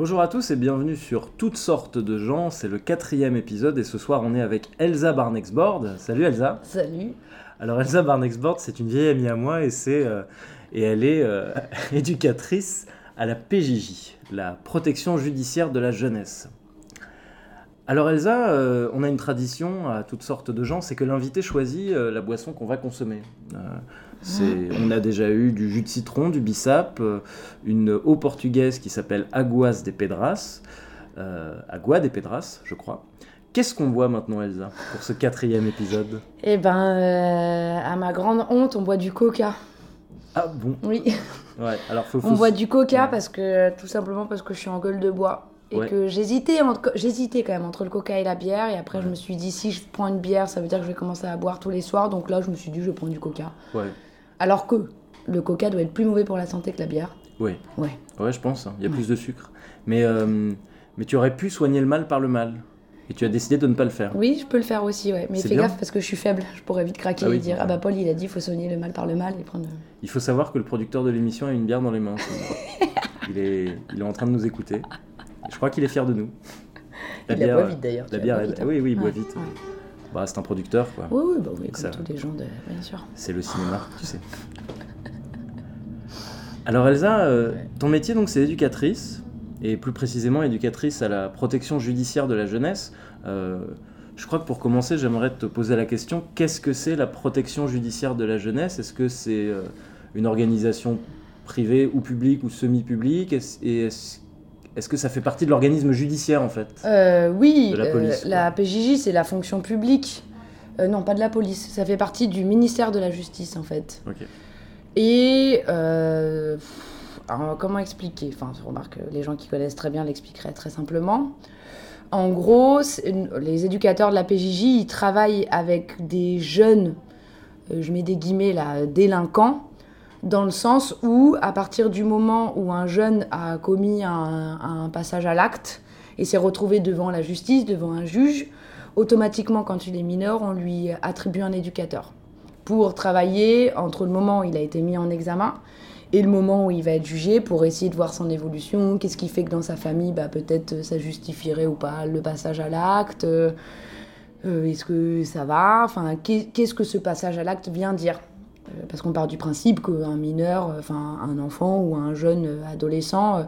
Bonjour à tous et bienvenue sur Toutes sortes de gens, c'est le quatrième épisode et ce soir on est avec Elsa Barnexboard. Salut Elsa. Salut. Alors Elsa Barnexboard c'est une vieille amie à moi et, c'est, euh, et elle est euh, éducatrice à la PJJ, la protection judiciaire de la jeunesse. Alors Elsa, euh, on a une tradition à toutes sortes de gens, c'est que l'invité choisit euh, la boisson qu'on va consommer. Euh, on a déjà eu du jus de citron, du bissap, euh, une eau portugaise qui s'appelle Aguas de Pedras, euh, Agua de Pedras, je crois. Qu'est-ce qu'on boit maintenant, Elsa, pour ce quatrième épisode? Eh ben, euh, à ma grande honte, on boit du coca. Ah bon? Oui, Ouais, alors faut, on boit du coca Ouais. parce que tout simplement parce que je suis en gueule de bois. Et Ouais. que j'hésitais, j'hésitais quand même entre le coca et la bière. Et après, je me suis dit, si je prends une bière, ça veut dire que je vais commencer à boire tous les soirs. Donc là, je me suis dit, je vais prendre du coca. Ouais, Alors que le coca doit être plus mauvais pour la santé que la bière. ouais, Ouais. ouais, je pense, hein. il y a Ouais. plus de sucre. Mais, euh, mais tu aurais pu soigner le mal par le mal. Et tu as décidé de ne pas le faire. Oui, je peux le faire aussi, ouais. Mais fais bien. gaffe parce que je suis faible. Je pourrais vite craquer Ah oui, et dire, ah bah Paul, il a dit, il faut soigner le mal par le mal et prendre. Il faut savoir que le producteur de l'émission a une bière dans les mains. il, est, il est en train de nous écouter. Je crois qu'il est fier de nous. il la boit vite d'ailleurs. La bière, bois elle- vite, hein. oui, oui, il boit Ouais, vite. ouais. Bah, c'est un producteur, quoi. Oui, oui, bah oui, comme ça- tous les gens, de... bien sûr. C'est le cinéma, tu sais. Alors Elsa, euh, Ouais. ton métier donc c'est éducatrice et plus précisément éducatrice à la protection judiciaire de la jeunesse. Euh, je crois que pour commencer, j'aimerais te poser la question qu'est-ce que c'est la protection judiciaire de la jeunesse? Est-ce que c'est euh, une organisation privée ou publique ou semi-publique? Est-ce- Et est-ce est-ce que ça fait partie de l'organisme judiciaire en fait Euh, oui, De la euh, police, la PJJ, c'est la fonction publique. Euh, non, pas de la police. Ça fait partie du ministère de la Justice, en fait. Et alors, comment expliquer? Enfin, je remarque que les gens qui connaissent très bien l'expliqueraient très simplement. En gros, les éducateurs de la PJJ, ils travaillent avec des jeunes, je mets des guillemets là, délinquants, dans le sens où, à partir du moment où un jeune a commis un, passage à l'acte et s'est retrouvé devant la justice, devant un juge, automatiquement, quand il est mineur, on lui attribue un éducateur pour travailler entre le moment où il a été mis en examen et le moment où il va être jugé pour essayer de voir son évolution, qu'est-ce qui fait que dans sa famille, bah, peut-être ça justifierait ou pas le passage à l'acte, euh, euh, est-ce que ça va, enfin, qu'est- qu'est-ce que ce passage à l'acte vient dire Parce qu'on part du principe qu'un mineur, euh, enfin un enfant ou un jeune euh, adolescent, euh,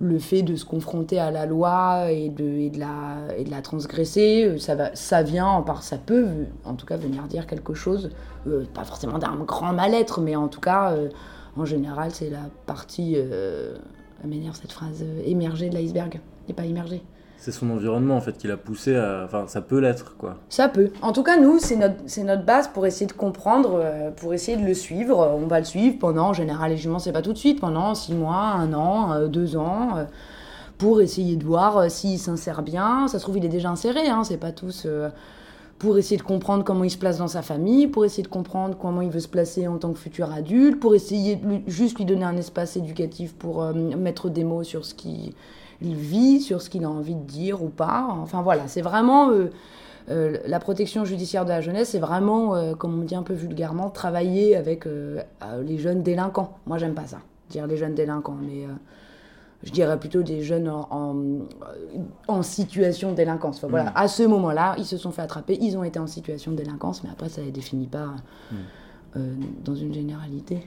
le fait de se confronter à la loi et de, la, transgresser, euh, ça, va, ça vient, ça peut en tout cas venir dire quelque chose, euh, pas forcément d'un grand mal-être, mais en tout cas, euh, en général, c'est la partie, euh, elle m'énerve cette phrase, euh, émergée de l'iceberg, et pas immergée. C'est son environnement en fait qui l'a poussé à. Enfin, ça peut l'être quoi. Ça peut. En tout cas, nous, c'est notre, base pour essayer de comprendre, euh, pour essayer de le suivre. On va le suivre pendant, en général, les c'est pas tout de suite, pendant six mois, un an, euh, deux ans, euh, pour essayer de voir s'il s'insère bien. Ça se trouve, il est déjà inséré, hein, c'est pas tous. pour essayer de comprendre comment il se place dans sa famille, pour essayer de comprendre comment il veut se placer en tant que futur adulte, pour essayer de lui- juste lui donner un espace éducatif pour mettre des mots sur ce qu'il vit, sur ce qu'il a envie de dire ou pas. Enfin voilà, c'est vraiment euh, euh, la protection judiciaire de la jeunesse, c'est vraiment, euh, comme on dit un peu vulgairement, travailler avec les jeunes délinquants. Moi, j'aime pas ça, dire les jeunes délinquants, mais je dirais plutôt des jeunes en, en, en situation de délinquance. Enfin, voilà, Mm. à ce moment-là, ils se sont fait attraper, ils ont été en situation de délinquance, mais après, ça les définit pas Mm. euh, dans une généralité.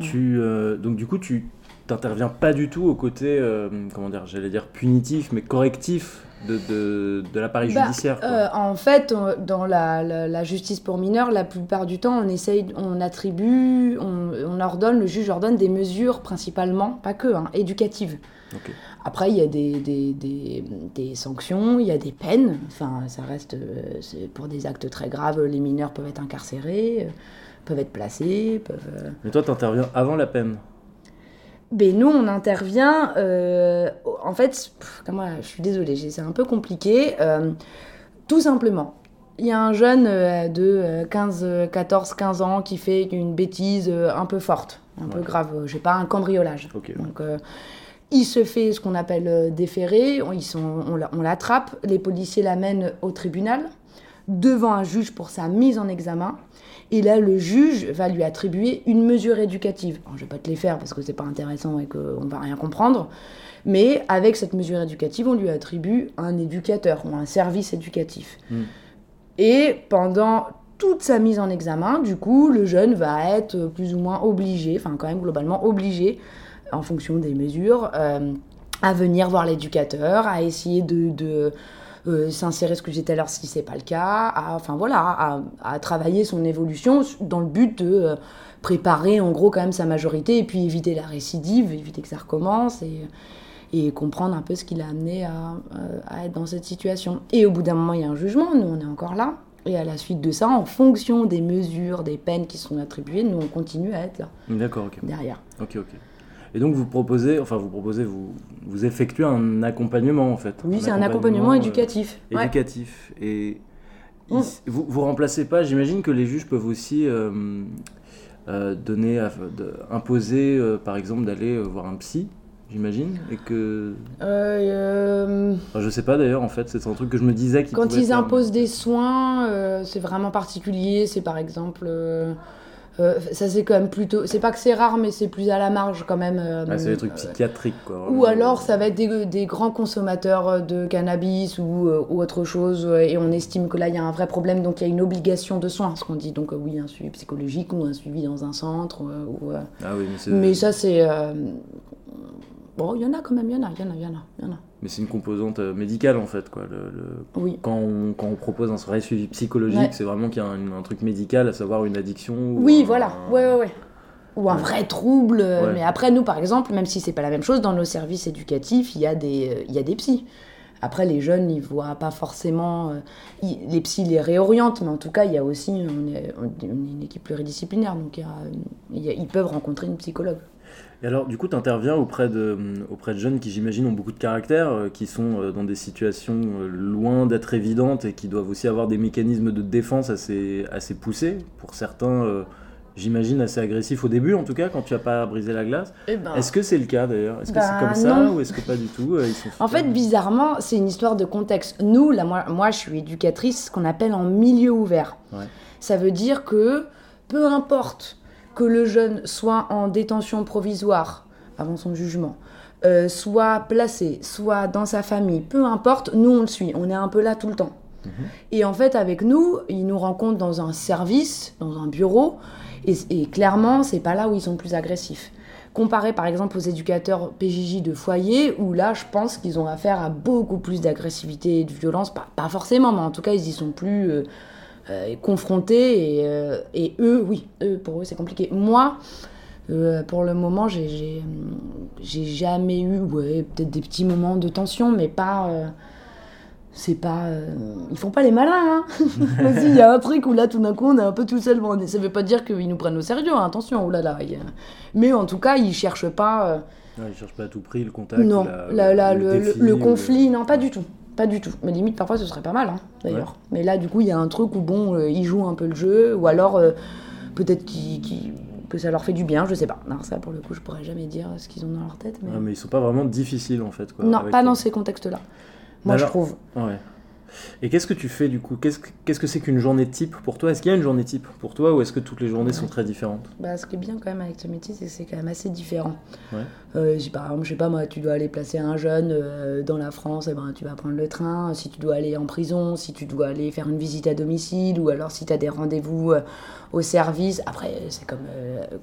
Tu, euh, donc du coup, tu t'interviens pas du tout au côté, euh, comment dire, j'allais dire punitif, mais correctif de, de, de l'appareil Bah, judiciaire. quoi. Euh, en fait, dans la, la- la justice pour mineurs, la plupart du temps, on essaye, on attribue, on, on ordonne, le juge ordonne des mesures principalement, pas que, hein, éducatives. Après, il y a des, des, des- des sanctions, il y a des peines. Enfin, ça reste euh, pour des actes très graves. Les mineurs peuvent être incarcérés, peuvent être placés, peuvent. Mais toi, t'interviens avant la peine. Ben nous, on intervient. euh, en fait, pff, je suis désolée, c'est un peu compliqué. euh, tout simplement, il y a un jeune euh, de euh, 15, euh, 14, 15 ans qui fait une bêtise un peu forte, un peu grave, je sais pas, un cambriolage. Donc, euh, il se fait ce qu'on appelle déférer, on, ils sont, on l'attrape, les policiers l'amènent au tribunal, devant un juge pour sa mise en examen. Et là, le juge va lui attribuer une mesure éducative. Alors, je vais pas te les faire parce que c'est pas intéressant et qu'on va rien comprendre. Mais avec cette mesure éducative, on lui attribue un éducateur ou un service éducatif. Mm. Et pendant toute sa mise en examen, du coup, le jeune va être plus ou moins obligé, enfin quand même globalement obligé, en fonction des mesures, euh, à venir voir l'éducateur, à essayer de, de euh, s'insérer, ce que à l'heure, si c'est pas le cas, à, enfin voilà, à, à travailler son évolution dans le but de euh, préparer en gros quand même sa majorité et puis éviter la récidive, éviter que ça recommence et, et comprendre un peu ce qui l'a amené à, à être dans cette situation. Et au bout d'un moment, il y a un jugement, nous on est encore là. Et à la suite de ça, en fonction des mesures, des peines qui sont attribuées, nous on continue à être là, D'accord, ok. derrière. Ok, ok. Et donc vous proposez, enfin vous proposez, vous, vous effectuez un accompagnement en fait. Oui, c'est un accompagnement euh, éducatif. Ouais. éducatif. Et Mm. il- vous, vous remplacez pas, j'imagine que les juges peuvent aussi euh, euh, donner, à- de- imposer euh, par exemple d'aller euh, voir un psy, j'imagine. Et que. Euh, euh, Enfin, je sais pas d'ailleurs en fait, c'est un truc que je me disais qui Quand ils faire- imposent des soins, euh, c'est vraiment particulier. C'est par exemple. Euh, ça, c'est quand même plutôt. C'est pas que c'est rare, mais c'est plus à la marge quand même. euh, Ah, c'est des trucs euh, psychiatriques quoi. Ou alors, ça va être des, des grands consommateurs de cannabis ou, ou autre chose, et on estime que là, il y a un vrai problème, donc il y a une obligation de soins, ce qu'on dit. Donc, oui, un suivi psychologique ou un suivi dans un centre. ou, Ah oui, mais. Mais ça, c'est. Bon, il y en a quand même, il y en a, il y en a, il y en a, il y en a. Mais c'est une composante euh, médicale en fait quoi. Le, le- Oui. Quand, on, quand on propose un vrai suivi psychologique, Ouais. c'est vraiment qu'il y a un, un truc médical, à savoir une addiction. ou Oui, un- voilà. Ouais, ouais, ouais. Ou un Ouais. vrai trouble. euh, Ouais. Mais après, nous, par exemple, même si c'est pas la même chose, dans nos services éducatifs, il y a des, il y a des psys. Après, les jeunes, ils voient pas forcément. euh, ils- les psys les réorientent, mais en tout cas, il y a aussi. On est, on est une équipe pluridisciplinaire, donc il y a, il y a- ils peuvent rencontrer une psychologue. Et alors, du coup, tu interviens auprès de, hum, auprès de jeunes qui, j'imagine, ont beaucoup de caractère, euh, qui sont euh, dans des situations euh, loin d'être évidentes et qui doivent aussi avoir des mécanismes de défense assez, assez poussés. Pour certains, euh, j'imagine, assez agressifs au début, en tout cas, quand tu n'as pas brisé la glace. Est-ce que c'est le cas d'ailleurs? Est-ce que Bah, c'est comme ça non. ou est-ce que pas du tout euh, ils sont En fait, bizarrement, c'est une histoire de contexte. Nous, là, moi, moi, je suis éducatrice, ce qu'on appelle en milieu ouvert. Ouais. Ça veut dire que peu importe que le jeune soit en détention provisoire avant son jugement, euh, soit placé, soit dans sa famille, peu importe, nous on le suit, on est un peu là tout le temps. Mhm. Et en fait, avec nous, ils nous rencontrent dans un service, dans un bureau, et, et clairement, c'est pas là où ils sont plus agressifs. Comparé par exemple aux éducateurs PJJ de foyer, où là, je pense qu'ils ont affaire à beaucoup plus d'agressivité et de violence, pas, pas forcément, mais en tout cas, ils y sont plus euh, euh, confrontés, et, euh, et eux, oui, eux, pour eux, c'est compliqué. Moi, euh, pour le moment, j'ai- jamais eu, ouais, peut-être des petits moments de tension, mais pas. euh, c'est pas. euh, ils font pas les malins, hein. Il y a un truc où là, tout d'un coup, on est un peu tout seul. Bon, ça veut pas dire qu'ils nous prennent au sérieux, hein, attention, oh là là. il y a- Mais en tout cas, ils cherchent pas. Ouais, ils cherchent pas à tout prix le contact. non, la- la- la- le, le, défi le ou conflit, non, pas du tout. Pas du tout. Mais limite, parfois, ce serait pas mal, hein, d'ailleurs. Mais là, du coup, il y a un truc où, bon, euh, ils jouent un peu le jeu, ou alors, euh, peut-être qu'ils- que ça leur fait du bien, je sais pas. Non, ça, pour le coup, je pourrais jamais dire ce qu'ils ont dans leur tête. Mais... Ouais, mais ils sont pas vraiment difficiles en fait. Quoi, non, pas toi. dans ces contextes-là. Moi, je alors- trouve. Ouais. Et qu'est-ce que tu fais du coup Qu'est-ce que c'est qu'une journée type pour toi? Est-ce qu'il y a une journée type pour toi ou est-ce que toutes les journées sont très différentes? Bah, ce qui est bien quand même avec ce métier, c'est que c'est quand même assez différent. Ouais. Euh, par exemple, je sais pas moi, tu dois aller placer un jeune euh, dans la France, eh ben, tu vas prendre le train. Si tu dois aller en prison, si tu dois aller faire une visite à domicile, ou alors si tu as des rendez-vous euh, au service. Après, c'est comme,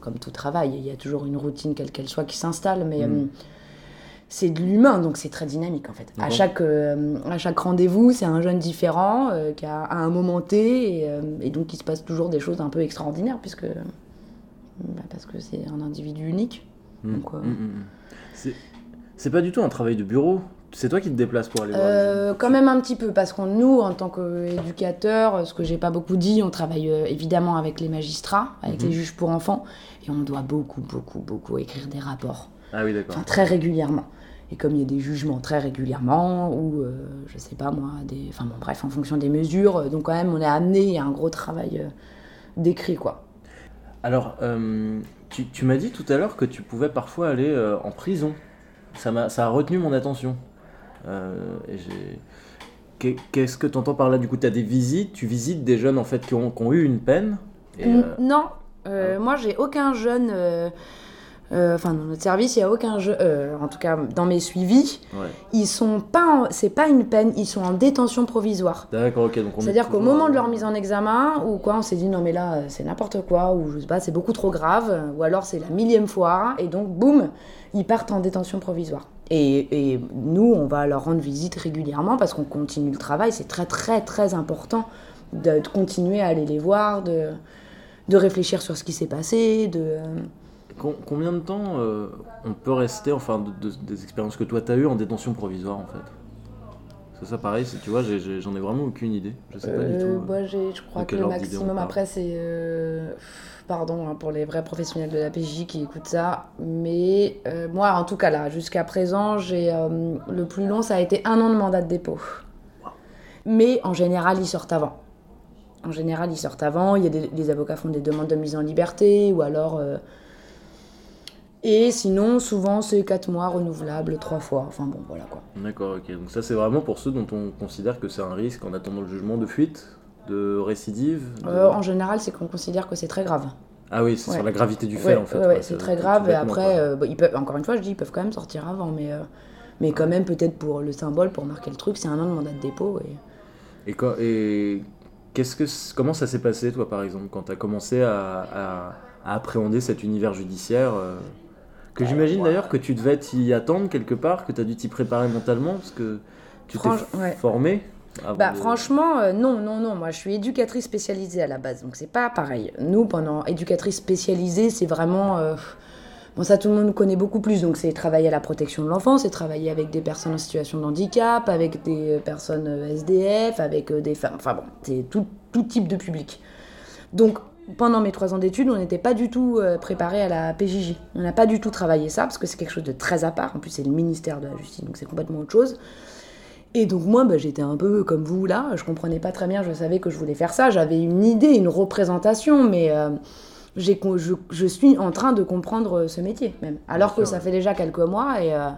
comme tout travail, il y a toujours une routine, quelle qu'elle soit, qui s'installe, mais. Mm. C'est de l'humain, donc c'est très dynamique en fait. À chaque, euh, à chaque rendez-vous, c'est un jeune différent euh, qui a à un moment T, et, euh, et donc il se passe toujours des choses un peu extraordinaires, puisque bah, parce que c'est un individu unique. Mm. Donc, euh, Mm, mm, mm. C'est- pas du tout un travail de bureau. C'est toi qui te déplaces pour aller voir. Euh, quand même un petit peu, parce qu'on nous, en tant qu'éducateurs, ce que j'ai pas beaucoup dit, on travaille évidemment avec les magistrats, avec les juges pour enfants, et on doit beaucoup, beaucoup, beaucoup écrire des rapports, Ah oui, d'accord. enfin très régulièrement. Et comme il y a des jugements très régulièrement, ou euh, je sais pas moi, des, enfin bon, bref, en fonction des mesures, euh, donc quand même on est amené à un gros travail euh, d'écrit quoi. Alors, euh, tu, tu m'as dit tout à l'heure que tu pouvais parfois aller euh, en prison. Ça, m'a, ça a retenu mon attention. Euh, Qu'est-ce que tu entends par là? Du coup, tu as des visites, tu visites des jeunes en fait qui ont, qui ont eu une peine? Et, euh, Non, euh, moi j'ai aucun jeune. Euh, Enfin, dans notre service, il n'y a aucun jeu. euh, en tout cas, dans mes suivis, Ouais. ils sont pas. C'est pas une peine, ils sont en détention provisoire. D'accord, ok. C'est-à-dire qu'au moment de leur mise en examen, ou quoi, on s'est dit non mais là euh, c'est n'importe quoi, ou je sais pas, c'est beaucoup trop grave, ou alors c'est la millième fois, et donc boum, ils partent en détention provisoire. Et, et nous, on va leur rendre visite régulièrement parce qu'on continue le travail, c'est très très très important de, de continuer à aller les voir, de, de réfléchir sur ce qui s'est passé, de... Com- combien de temps euh, on peut rester, enfin, de- de- des expériences que toi t'as eues en détention provisoire en fait? C'est ça pareil, tu vois, j'en ai, vraiment aucune idée. Je sais pas du Euh, tout. euh. moi, je crois que le maximum après, c'est. euh, Pardon hein, pour les vrais professionnels de la PJ qui écoutent ça, mais moi, en tout cas, là, jusqu'à présent, j'ai le plus long, ça a été un an de mandat de dépôt. Mais en général, ils sortent avant. En général, ils sortent avant. Il y a des, les avocats font des demandes de mise en liberté, ou alors. Et sinon, souvent, c'est 4 mois renouvelables, 3 fois. Enfin bon, voilà quoi. D'accord, ok. Donc ça c'est vraiment pour ceux dont on considère que c'est un risque en attendant le jugement de fuite, de récidive. de- Euh, en général, c'est qu'on considère que c'est très grave. Ah oui, c'est ouais. sur la gravité du fait Ouais, en fait. ouais, c'est très grave. Et après, euh, bah, ils peuvent, encore une fois, je dis, ils peuvent quand même sortir avant, mais, euh, mais quand même, peut-être pour le symbole, pour marquer le truc, c'est un an de mandat de dépôt. Et... Et, quoi- et qu'est-ce que comment ça s'est passé toi par exemple quand tu as commencé à, à- à appréhender cet univers judiciaire que j'imagine ouais. d'ailleurs que tu devais t'y attendre quelque part, que tu as dû t'y préparer mentalement parce que tu t'es Franch- ouais. formé avant Bah, de- franchement, euh, non, non, non. Moi, je suis éducatrice spécialisée à la base, donc c'est pas pareil. Nous, pendant éducatrice spécialisée, c'est vraiment. euh, Bon, ça, tout le monde connaît beaucoup plus. Donc, c'est travailler à la protection de l'enfant, c'est travailler avec des personnes en situation de handicap, avec des personnes euh, SDF, avec euh, des femmes. Enfin bon, c'est tout, tout type de public. Donc, pendant mes trois ans d'études, on n'était pas du tout euh, préparé à la PJJ. On n'a pas du tout travaillé ça, parce que c'est quelque chose de très à part. En plus, c'est le ministère de la Justice, donc c'est complètement autre chose. Et donc moi, bah, j'étais un peu comme vous là, je comprenais pas très bien, je savais que je voulais faire ça, j'avais une idée, une représentation, mais euh, j'ai je, je suis en train de comprendre euh, ce métier même. Alors Bien que sûr, ça ouais. fait déjà quelques mois et, euh,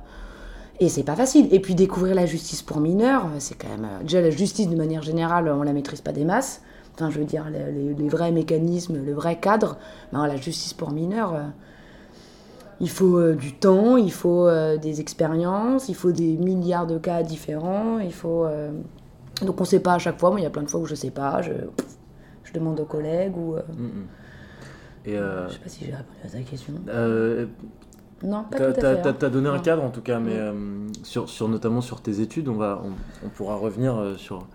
et c'est pas facile. Et puis découvrir la justice pour mineurs, c'est quand même... euh, déjà la justice de manière générale, on la maîtrise pas des masses. Enfin, je veux dire, les, les- les vrais mécanismes, le vrai cadre, ben, la justice pour mineurs... euh, il faut euh, du temps, il faut euh, des expériences, il faut des milliards de cas différents, il faut... Donc on sait pas à chaque fois, moi il y a plein de fois où je sais pas, je, je demande aux collègues ou... Mm, mm. Et Je sais pas si j'ai répondu à ta question. Non, pas tout à fait. t'as- hein. t'as donné un cadre en tout cas, mais Mm. sur, sur, notamment sur tes études, on, va, on, on pourra revenir sur,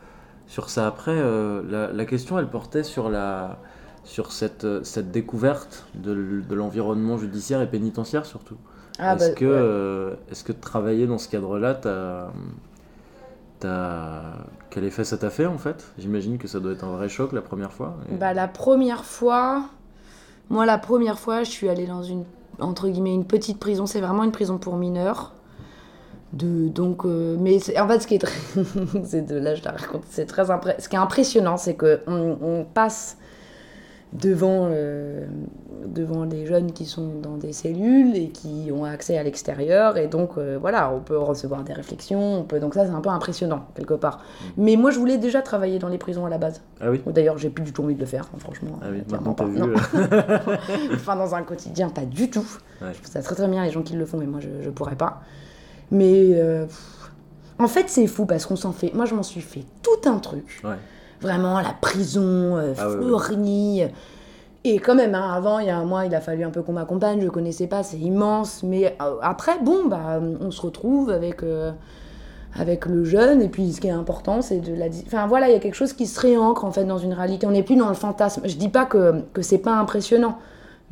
sur ça après. Euh, la, la question, elle portait sur, la, sur cette, euh, cette découverte de, de l'environnement judiciaire et pénitentiaire surtout. Ah, est-ce bah, que, ouais. euh, est-ce que travailler dans ce cadre-là, t'as, t'as- quel effet ça t'a fait en fait? J'imagine que ça doit être un vrai choc la première fois. et- Bah, la première fois, moi la première fois, je suis allée dans une entre guillemets une petite prison. C'est vraiment une prison pour mineurs. De, donc, euh, mais en fait, ce qui est très, c'est de là je la raconte, c'est très impré- Ce qui est impressionnant, c'est que on, on passe devant euh, devant des jeunes qui sont dans des cellules et qui ont accès à l'extérieur et donc euh, voilà, on peut recevoir des réflexions, on peut donc ça c'est un peu impressionnant quelque part. Mais moi je voulais déjà travailler dans les prisons à la base. Ah oui D'ailleurs, j'ai plus du tout envie de le faire, hein, franchement. Ah oui, clairement pas. vu. Non. enfin, dans un quotidien, pas du tout. Ouais. Je trouve ça très très bien les gens qui le font, mais moi je, je pourrais pas. Mais euh, en fait, c'est fou parce qu'on s'en fait. Moi, je m'en suis fait tout un truc. Ouais. Vraiment, la prison, euh, Ah ouais. Et quand même, hein, avant, il y a un mois, il a fallu un peu qu'on m'accompagne. Je connaissais pas, c'est immense. Mais euh, après, bon, bah, on se retrouve avec. euh, avec le jeune, et puis ce qui est important, c'est de la... Enfin voilà, il y a quelque chose qui se réancre en fait dans une réalité. On n'est plus dans le fantasme. Je dis pas que, que c'est pas impressionnant,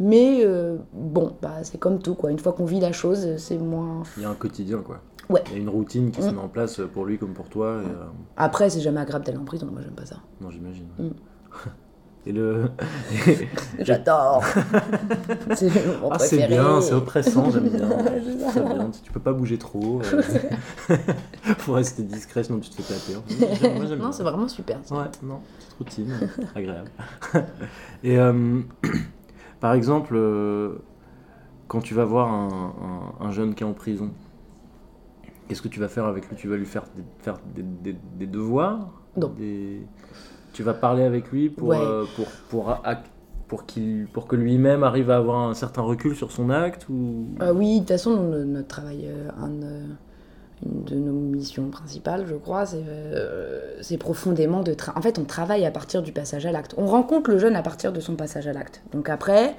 mais euh, bon, bah, c'est comme tout, quoi. Une fois qu'on vit la chose, c'est moins... Il y a un quotidien quoi. Ouais. Il y a une routine qui se Mm. met en place pour lui comme pour toi. Et, euh, Après, c'est jamais agréable d'aller en prison, moi j'aime pas ça. Non, j'imagine. Mm. Et le. J'adore C'est mon ah, c'est bien, c'est oppressant, j'aime bien. Bien, tu peux pas bouger trop. euh, Faut rester discret, sinon tu te fais taper. Moi, Non, c'est vraiment super. ça. Ouais, non, petite routine, agréable. Et euh, par exemple, euh, quand tu vas voir un, un- un jeune qui est en prison, qu'est-ce que tu vas faire avec lui? Tu vas lui faire des, faire des, des- des devoirs? Non. Tu vas parler avec lui pour, Ouais. euh, pour, pour, pour, qu'il, pour que lui-même arrive à avoir un certain recul sur son acte ou... Euh, oui, de toute façon, notre travail, un, euh, une de nos missions principales, je crois, c'est, euh, profondément de... en fait, on travaille à partir du passage à l'acte. On rencontre le jeune à partir de son passage à l'acte. Donc après,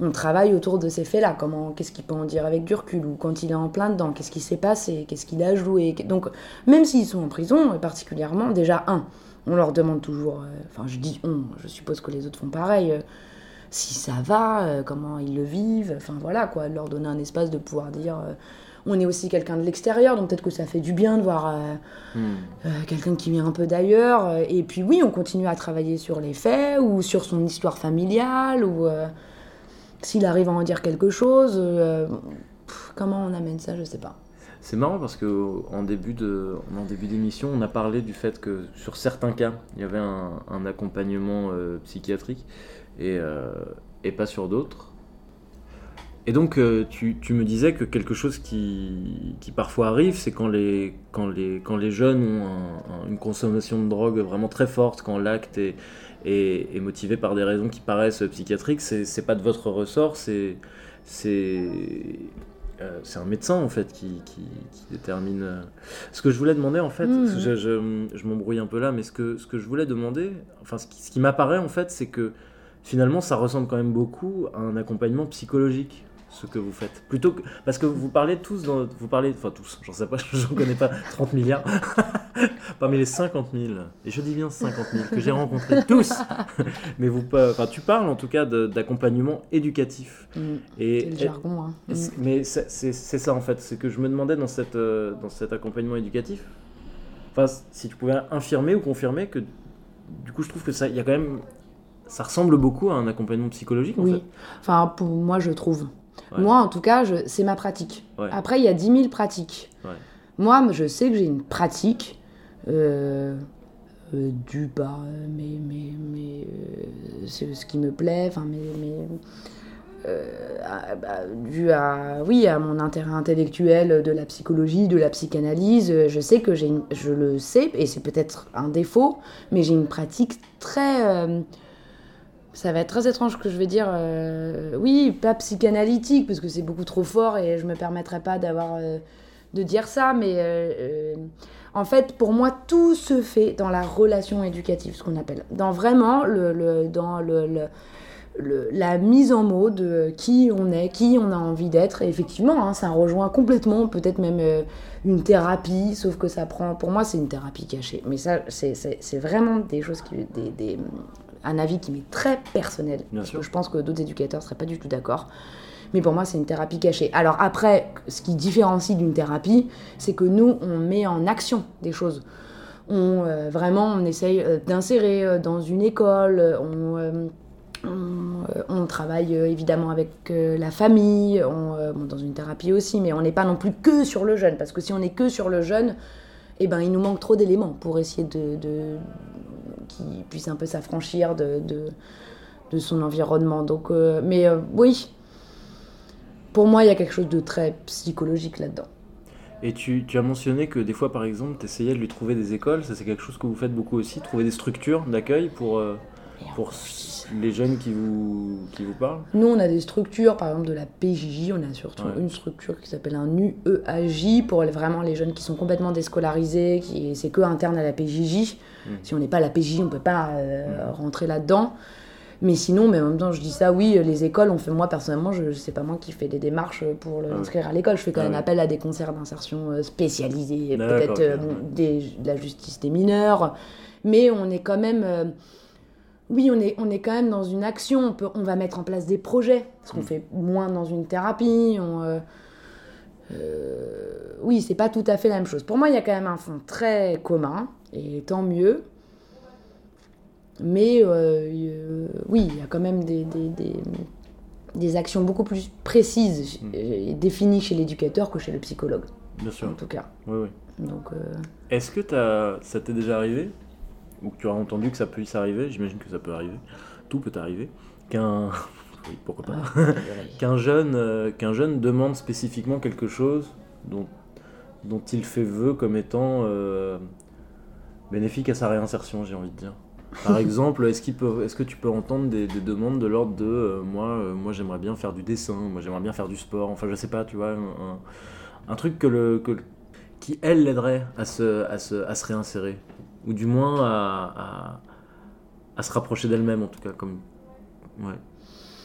on travaille autour de ces faits-là. Comment, qu'est-ce qu'il peut en dire avec du recul Ou quand il est en plein dedans, qu'est-ce qui s'est passé? Qu'est-ce qu'il a joué? Donc, même s'ils sont en prison, particulièrement, déjà, un, on leur demande toujours... euh, Enfin, je dis on, je suppose que les autres font pareil. euh, si ça va, comment ils le vivent, enfin voilà quoi, leur donner un espace de pouvoir dire on est aussi quelqu'un de l'extérieur, donc peut-être que ça fait du bien de voir euh, Hmm. euh, quelqu'un qui vient un peu d'ailleurs. euh, et puis oui, on continue à travailler sur les faits ou sur son histoire familiale ou s'il arrive à en dire quelque chose. pff, comment on amène ça, je sais pas. C'est marrant parce que en début de, en début d'émission, on a parlé du fait que sur certains cas, il y avait un, un accompagnement euh, psychiatrique et, euh, et pas sur d'autres. Et donc, euh, tu, tu me disais que quelque chose qui, qui parfois arrive, c'est quand les, quand, les, quand les jeunes ont un- un- une consommation de drogue vraiment très forte, quand l'acte est, est, est motivé par des raisons qui paraissent psychiatriques, c'est c'est pas de votre ressort, c'est c'est euh, c'est un médecin en fait qui, qui, qui détermine. euh. Ce que je voulais demander en fait, que je, je, je m'embrouille un peu là, mais ce que, ce que je voulais demander, enfin ce qui, ce qui m'apparaît en fait, c'est que finalement ça ressemble quand même beaucoup à un accompagnement psychologique ce que vous faites. Plutôt que parce que vous parlez tous dans, vous parlez enfin tous j'en sais pas j'en connais pas 30 milliards. Parmi les 50 000 et je dis bien 50 000 que j'ai rencontrés tous. Mais vous enfin tu parles en tout cas d'accompagnement éducatif. Mm, et c'est le jargon. Hein. Mais c'est ça en fait, c'est que je me demandais dans, cette, euh, dans cet accompagnement éducatif, enfin, si tu pouvais infirmer ou confirmer que du coup je trouve que ça, il y a quand même, ça ressemble beaucoup à un accompagnement psychologique en Oui, enfin pour moi je trouve. Ouais. Moi en tout cas, c'est ma pratique. Ouais. Après il y a 10 000 pratiques. Ouais. Moi je sais que j'ai une pratique euh, euh, mes, mes, mes, euh, ce, ce qui me plaît, enfin mes, euh, à- bah, dû à oui à mon intérêt intellectuel de la psychologie, de la psychanalyse. Je sais que j'ai, une- je le sais et c'est peut-être un défaut, mais j'ai une pratique très ça va être très étrange que je vais dire. euh, oui, pas psychanalytique, parce que c'est beaucoup trop fort et je me permettrai pas d'avoir euh, de dire ça, mais euh, en fait, pour moi, tout se fait dans la relation éducative, ce qu'on appelle. Dans vraiment le, dans le, la mise en mots de qui on est, qui on a envie d'être. Et effectivement, hein, ça rejoint complètement, peut-être même une thérapie, sauf que ça prend. Pour moi, c'est une thérapie cachée. Mais ça, c'est- vraiment des choses qui. Des- un avis qui m'est très personnel. Parce que je pense que d'autres éducateurs seraient pas du tout d'accord. Mais pour moi, c'est une thérapie cachée. Alors après, ce qui différencie d'une thérapie, c'est que nous, on met en action des choses. On, euh, vraiment, on essaye euh, d'insérer euh, dans une école, on, euh, on, on travaille évidemment avec la famille, on, bon, dans une thérapie aussi, mais on n'est pas non plus que sur le jeune, parce que si on est que sur le jeune, eh ben, il nous manque trop d'éléments pour essayer de, de qu'il puisse un peu s'affranchir de, de, de son environnement. Donc, euh, mais euh, oui, pour moi, il y a quelque chose de très psychologique là-dedans. Et tu, tu as mentionné que des fois, par exemple, tu essayais de lui trouver des écoles, ça c'est quelque chose que vous faites beaucoup aussi, trouver des structures d'accueil pour, euh, pour les jeunes qui vous, qui vous parlent Nous, on a des structures, par exemple de la PJJ, on a surtout Ouais. une structure qui s'appelle un UEAJ pour vraiment les jeunes qui sont complètement déscolarisés, qui c'est que interne à la PJJ. Mm. Si on n'est pas à la PJJ, on ne peut pas euh, rentrer là-dedans. Mais sinon, mais en même temps, je dis ça, oui, les écoles, on fait, moi personnellement, je sais pas moi qui fais des démarches pour le- Ah oui. l'inscrire à l'école. Je fais quand Ah même oui. appel à des concerts d'insertion euh, spécialisés, peut-être euh, de la justice des mineurs. Mais on est quand même. euh, oui, on est, on est quand même dans une action. On, peut, on va mettre en place des projets, ce qu'on Mm. fait moins dans une thérapie. On, euh, euh, oui, c'est pas tout à fait la même chose. Pour moi, il y a quand même un fond très commun, et tant mieux. Mais euh, oui, il y a quand même des, des, des, des actions beaucoup plus précises Mm. et définies chez l'éducateur que chez le psychologue, Bien sûr. en tout cas. Oui, oui. Donc, Est-ce que ça t'est déjà arrivé Ou que tu as entendu que ça puisse arriver J'imagine que ça peut arriver. Tout peut arriver. Qu'un. Oui, pourquoi pas. Qu'un jeune, euh, qu'un jeune demande spécifiquement quelque chose dont, dont il fait vœu comme étant euh, bénéfique à sa réinsertion, j'ai envie de dire. Par exemple, est-ce, qu'il peut, est-ce que tu peux entendre des, des demandes de l'ordre de euh, moi, euh, moi j'aimerais bien faire du dessin, moi j'aimerais bien faire du sport, enfin je sais pas, tu vois, un, un truc que le, que, qui elle l'aiderait à se, à, se, à se réinsérer, ou du moins à, à, à se rapprocher d'elle-même en tout cas. Comme... Ouais.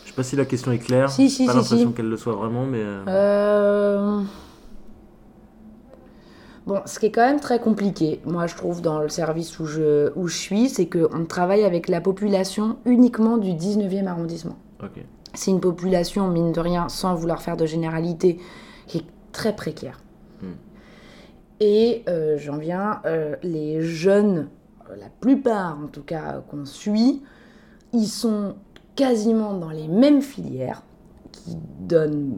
Je sais pas si la question est claire, Si, si, pas si, l'impression si. qu'elle le soit vraiment, mais. euh, Euh, Bon, ce qui est quand même très compliqué, moi je trouve, dans le service où je, où je suis, c'est qu'on travaille avec la population uniquement du 19e arrondissement. C'est une population, mine de rien, sans vouloir faire de généralité, qui est très précaire. Et euh, j'en viens, euh, les jeunes, euh, la plupart en tout cas qu'on suit, ils sont quasiment dans les mêmes filières, qui donnent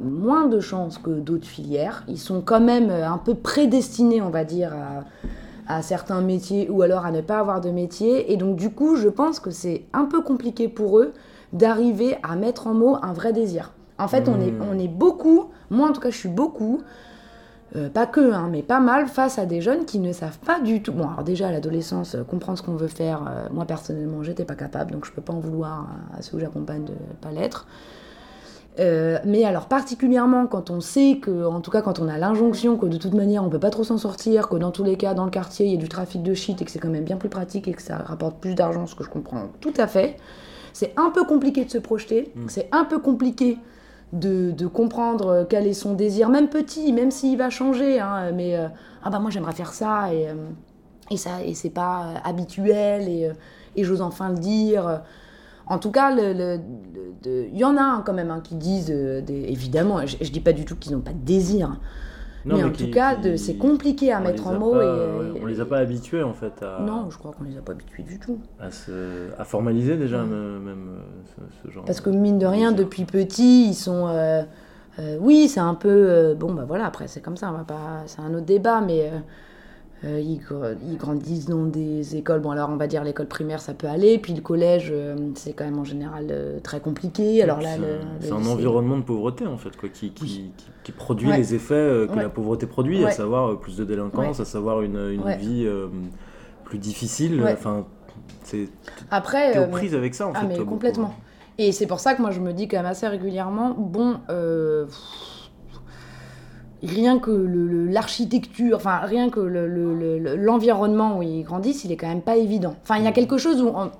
moins de chances que d'autres filières. Ils sont quand même un peu prédestinés, on va dire, à, à certains métiers ou alors à ne pas avoir de métier. Et donc du coup, je pense que c'est un peu compliqué pour eux d'arriver à mettre en mots un vrai désir. En fait, on, est, Hmm. on est beaucoup, moi en tout cas je suis beaucoup, euh, pas que, hein, mais pas mal, face à des jeunes qui ne savent pas du tout. Bon, alors déjà à l'adolescence, euh, comprendre ce qu'on veut faire, euh, moi personnellement, j'étais pas capable, donc je peux pas en vouloir à, à ceux que j'accompagne de pas l'être. Mais alors particulièrement quand on sait que, en tout cas quand on a l'injonction que de toute manière on peut pas trop s'en sortir, que dans tous les cas dans le quartier il y a du trafic de shit et que c'est quand même bien plus pratique et que ça rapporte plus d'argent, ce que je comprends tout à fait, c'est un peu compliqué de se projeter, Mm. c'est un peu compliqué de, de comprendre quel est son désir, même petit, même s'il va changer, hein, mais euh, ah bah moi j'aimerais faire ça et, euh, et ça et c'est pas euh, habituel et, et j'ose enfin le dire. En tout cas, il y en a hein, quand même hein, qui disent, évidemment, je, je dis pas du tout qu'ils n'ont pas de désir, Non, mais, en tout cas, qui- c'est compliqué à on mettre en mots. pas- et, ouais, on les a pas habitués en fait à, Non, je crois qu'on les a pas habitués du tout. à, se, à formaliser déjà Ouais. même euh, ce, ce genre. Parce que mine de rien, depuis petit, ils sont. euh, euh, oui, c'est un peu. euh, bon, bah voilà, après, c'est comme ça, on va pas. C'est un autre débat, mais. Euh, ils, ils grandissent dans des écoles. Bon, alors on va dire l'école primaire, ça peut aller. Puis le collège, euh, c'est quand même en général euh, très compliqué. Alors là, c'est un, environnement de pauvreté en fait quoi, qui, qui, Oui. qui, qui produit Ouais. les effets que Ouais. la pauvreté produit, à savoir plus de délinquance, à savoir une, une vie plus difficile. Enfin, c'est Après. t'es aux prises avec ça en ah, fait. mais toi, beaucoup. complètement. Et c'est pour ça que moi je me dis quand même assez régulièrement, bon, rien que l'architecture, enfin rien que le- le- le- l'environnement où ils grandissent, il est quand même pas évident. Enfin, il y a quelque chose où, on-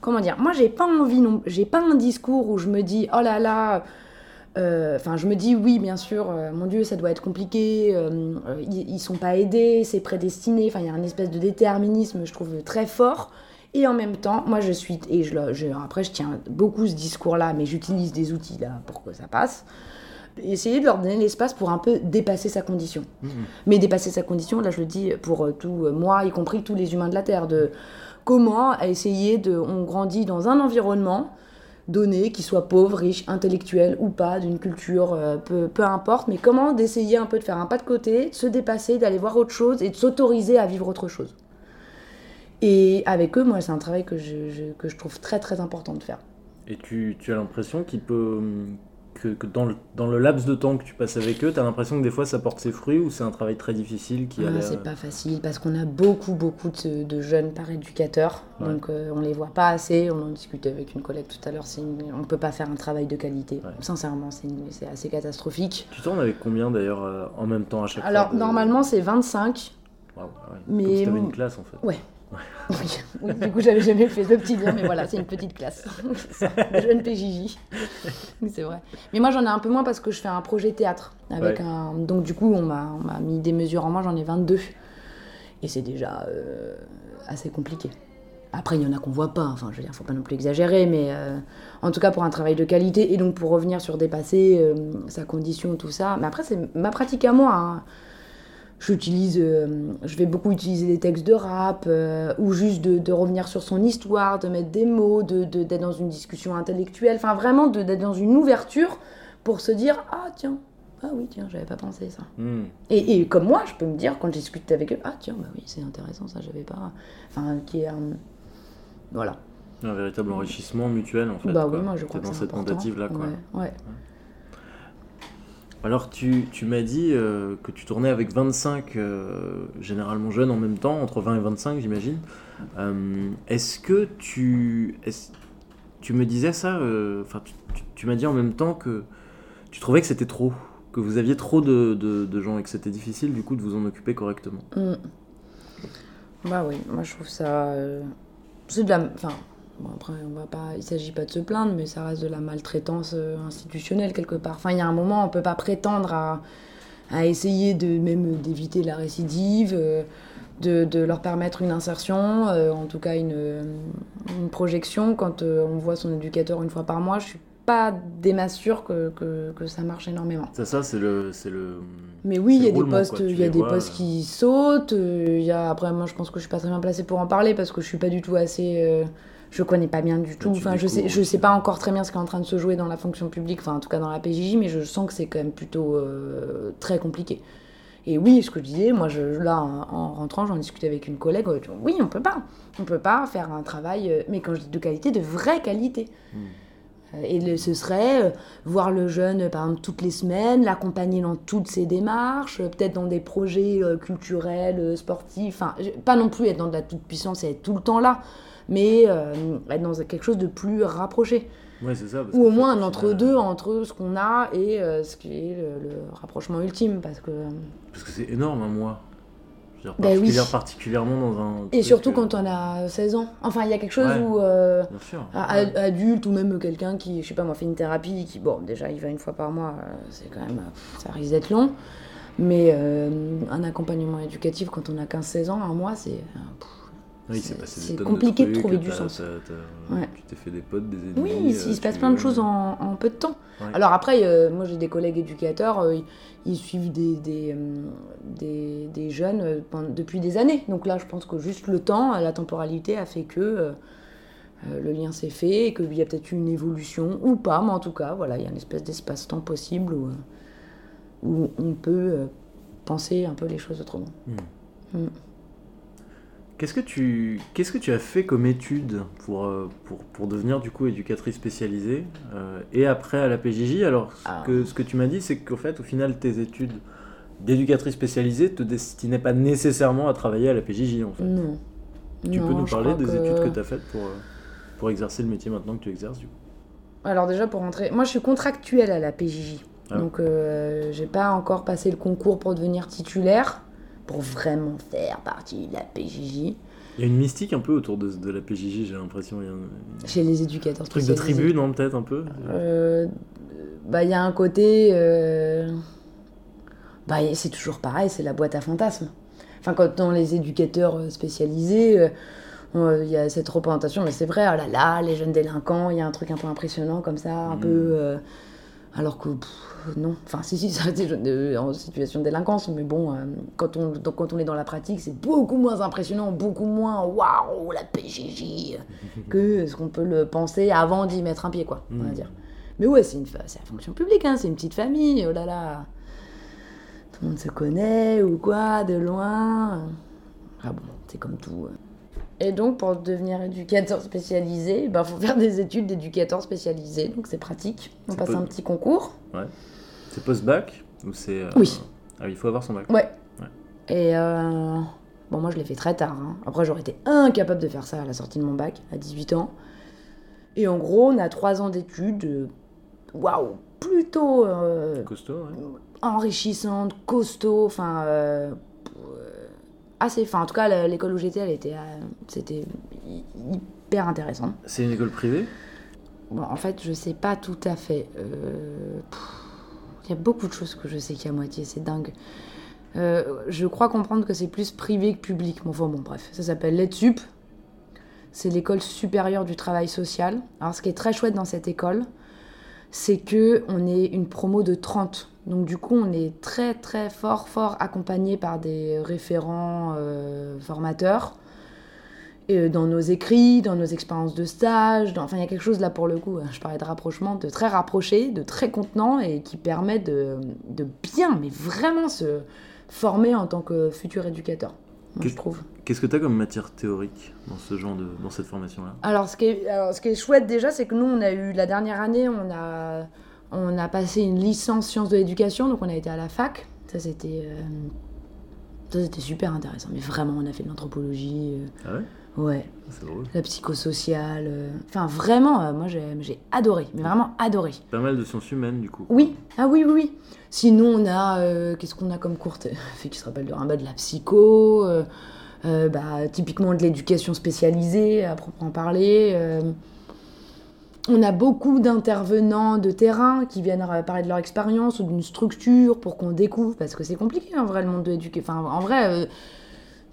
comment dire, moi j'ai pas envie, non, j'ai pas un discours où je me dis, oh là là, euh, enfin je me dis oui bien sûr, euh, mon Dieu ça doit être compliqué, euh, ils, ils sont pas aidés, c'est prédestiné, enfin il y a un espèce de déterminisme je trouve très fort. Et en même temps, moi je suis, et je, je- après je tiens beaucoup ce discours-là, mais j'utilise des outils là pour que ça passe. Essayer de leur donner l'espace pour un peu dépasser sa condition. Mhm. Mais dépasser sa condition, là je le dis pour euh, tout, euh, moi, y compris tous les humains de la Terre, de comment essayer de. On grandit dans un environnement donné, qu'il soit pauvre, riche, intellectuel ou pas, d'une culture, euh, peu, peu importe, mais comment d'essayer un peu de faire un pas de côté, de se dépasser, d'aller voir autre chose et de s'autoriser à vivre autre chose. Et avec eux, moi, c'est un travail que je, je- que je trouve très très important de faire. Et tu, tu as l'impression qu'il peut. Que, que dans, le, dans le laps de temps que tu passes avec eux, tu as l'impression que des fois ça porte ses fruits ou c'est un travail très difficile qui a Ah, c'est pas facile parce qu'on a beaucoup, beaucoup de, de jeunes par éducateur. Ouais. Donc euh, on les voit pas assez. On en discutait avec une collègue tout à l'heure. On peut pas faire un travail de qualité. Ouais. Sincèrement, c'est assez catastrophique. Tu tournes avec combien d'ailleurs euh, en même temps à chaque Alors fois de- normalement, c'est 25. Waouh, ouais. mais- Comme si une classe en fait. Ouais. Oui, oui, du coup, j'avais jamais fait ce petit lien, mais voilà, c'est une petite classe. de jeunes PJJ. C'est vrai. Mais moi, j'en ai un peu moins parce que je fais un projet théâtre. Avec Ouais. un... Donc, du coup, on m'a on m'a mis des mesures en moi, j'en ai 22. Et c'est déjà euh, assez compliqué. Après, il y en a qu'on voit pas, enfin, je veux dire, faut pas non plus exagérer, mais euh, en tout cas pour un travail de qualité, et donc pour revenir sur dépasser euh, sa condition, tout ça. Mais après, c'est ma pratique à moi. hein. J'utilise, euh, je vais beaucoup utiliser des textes de rap, euh, ou juste de, de revenir sur son histoire, de mettre des mots, de de- d'être dans une discussion intellectuelle, enfin vraiment de- d'être dans une ouverture pour se dire ah tiens, ah oui tiens, j'avais pas pensé ça. Hmm. Et, et comme moi, je peux me dire quand je discute avec eux, ah tiens bah oui c'est intéressant ça, j'avais pas, enfin qui est un- voilà. Un véritable enrichissement mutuel en fait. bah quoi. oui moi je T'es crois que dans cette tentative là quoi. Ouais, ouais. Alors tu, tu m'as dit euh, que tu tournais avec 25 euh, généralement jeunes en même temps, entre 20 et 25 j'imagine. Euh, est-ce que tu... tu me disais ça, enfin tu, tu, m'as dit en même temps que tu trouvais que c'était trop, que vous aviez trop de, de, de, gens et que c'était difficile du coup de vous en occuper correctement? Mm. Bah oui, moi je trouve ça... c'est de la... Enfin, Bon, après, on va pas, il ne s'agit pas de se plaindre, mais ça reste de la maltraitance euh, institutionnelle quelque part. Enfin, il y a un moment, on ne peut pas prétendre à, à essayer de même d'éviter la récidive, euh, de, de, leur permettre une insertion, euh, en tout cas une, une projection. Quand on voit son éducateur une fois par mois, je suis pas des masses sûres que, que, que, ça marche énormément. C'est ça, c'est le, le. Mais oui, il y a des postes, il y a des postes qui sautent. Il y a après, moi, je pense que je suis pas très bien placée pour en parler parce que je suis pas du tout assez je connais pas bien du tout. Enfin, je sais, je sais pas encore très bien ce qui est en train de se jouer dans la fonction publique, enfin en tout cas dans la PJJ, mais je sens que c'est quand même plutôt euh, très compliqué. Et oui, ce que je disais, moi, je, là, en, rentrant, j'en discutais avec une collègue. Oui, on peut pas. On peut pas faire un travail, euh, mais quand je dis de qualité, de vraie qualité. Hmm. Euh, et ce serait voir le jeune, par exemple, toutes les semaines, l'accompagner dans toutes ses démarches, peut-être dans des projets culturels, sportifs. Enfin, pas non plus être dans de la toute-puissance et être tout le temps là mais euh, être dans quelque chose de plus rapproché. Ouais. Ou au moins un entre-deux entre ce qu'on a et euh, ce qui est le, rapprochement ultime. Parce que, parce que c'est énorme, un mois. Ben oui. particulièrement dans un. Et surtout quand on a 16 ans. Enfin, il y a quelque chose où. Euh, adulte ou même quelqu'un qui, je sais pas moi, fait une thérapie, qui, bon, déjà, il va une fois par mois, c'est quand même. Ça risque d'être long. Mais un accompagnement éducatif quand on a 15-16 ans, un mois, c'est. Oui, c'est compliqué de, trouver du sens. Tu t'es fait des potes, des ennemis. Oui, il, se passe plein de choses en, peu de temps. Alors après, euh, moi j'ai des collègues éducateurs, euh, ils, suivent des, des, euh, des, jeunes depuis des années. Donc là, je pense que juste le temps, la temporalité a fait que le lien s'est fait et qu'il y a peut-être eu une évolution ou pas, mais en tout cas, voilà, il y a une espèce d'espace-temps possible où, où on peut penser un peu les choses autrement. Hmm. Hmm. Qu'est-ce que tu qu'est-ce que tu as fait comme étude pour, euh, pour, pour devenir du coup éducatrice spécialisée euh, et après à la PJJ Alors ce, ah. que, ce que tu m'as dit c'est qu'au fait au final tes études d'éducatrice spécialisée te destinaient pas nécessairement à travailler à la PJJ en fait. Non. Tu peux nous parler des études que tu as faites pour, euh, pour exercer le métier maintenant que tu exerces du coup? Alors déjà pour rentrer, moi je suis contractuelle à la PJJ. Ah. Donc j'ai pas encore passé le concours pour devenir titulaire pour vraiment faire partie de la PJJ. Il y a une mystique un peu autour de, de la PJJ, j'ai l'impression. Chez les éducateurs. Un truc de tribu, non, peut-être un peu euh, Bah, il y a un côté. Euh... Bah, c'est toujours pareil, c'est la boîte à fantasmes. Enfin, quand dans les éducateurs euh, spécialisés, euh, il y a cette représentation, mais c'est vrai, oh là là, les jeunes délinquants, il y a un truc un peu impressionnant comme ça, un mmh. peu. Alors que non. Enfin, si, si, ça reste en situation de délinquance, mais bon, euh, quand, on, quand on est dans la pratique, c'est beaucoup moins impressionnant, beaucoup moins waouh, la PJJ, que ce qu'on peut le penser avant d'y mettre un pied, quoi, on va mm. dire. Mais ouais, c'est la fonction publique, hein, c'est une petite famille, oh là là. Tout le monde se connaît ou quoi, de loin. Ah bon, c'est comme tout. Euh. Et donc, pour devenir éducateur spécialisé, il ben, faut faire des études d'éducateur spécialisé. Donc, c'est pratique. On passe un petit concours. Ouais. C'est post-bac ou c'est. Euh, oui. Ah, il faut avoir son bac. Ouais. Et euh, bon, moi je l'ai fait très tard. Hein. Après, j'aurais été incapable de faire ça à la sortie de mon bac, à 18 ans. Et en gros, on a trois ans d'études. Euh, waouh, plutôt. costaud, Enrichissante, costaud, enfin. Assez. Enfin, en tout cas, l'école où j'étais, elle était. C'était hyper intéressant. C'est une école privée? Bon, en fait, je sais pas tout à fait. Euh, il y a beaucoup de choses que je sais qu'à moitié, c'est dingue. Euh, je crois comprendre que c'est plus privé que public. Bon, enfin, bon, bref, ça s'appelle l'EDSUP. C'est l'école supérieure du travail social. Alors, ce qui est très chouette dans cette école, c'est que on est une promo de 30. Donc, du coup, on est très, très fort, fort accompagné par des référents euh, formateurs euh, dans nos écrits, dans nos expériences de stage. Enfin, il y a quelque chose là pour le coup, je parlais de rapprochement, de très rapproché, de très contenant et qui permet de, de bien, mais vraiment se former en tant que futur éducateur. je trouve. Qu'est-ce que tu as comme matière théorique dans ce genre de dans cette formation là alors ce, qui est, alors ce qui est chouette déjà c'est que nous on a eu la dernière année on a on a passé une licence sciences de l'éducation, donc on a été à la fac. Ça, c'était. euh, ça, c'était super intéressant. Mais vraiment, on a fait de l'anthropologie. euh, Ah ouais? Ouais, C'est drôle. la psychosociale. euh, Enfin, vraiment, moi, j'ai j'ai adoré. Mais vraiment adoré. Pas mal de sciences humaines du coup. Oui, ah oui, oui, oui. Sinon, on a. Qu'est-ce qu'on a comme cours t- fait qui se rappelle de Bah, De la psycho, bah, typiquement de l'éducation spécialisée, à proprement parler. Euh. on a beaucoup d'intervenants de terrain qui viennent euh, parler de leur expérience ou d'une structure pour qu'on découvre, parce que c'est compliqué en vrai le monde de l'éducation. Enfin, en vrai.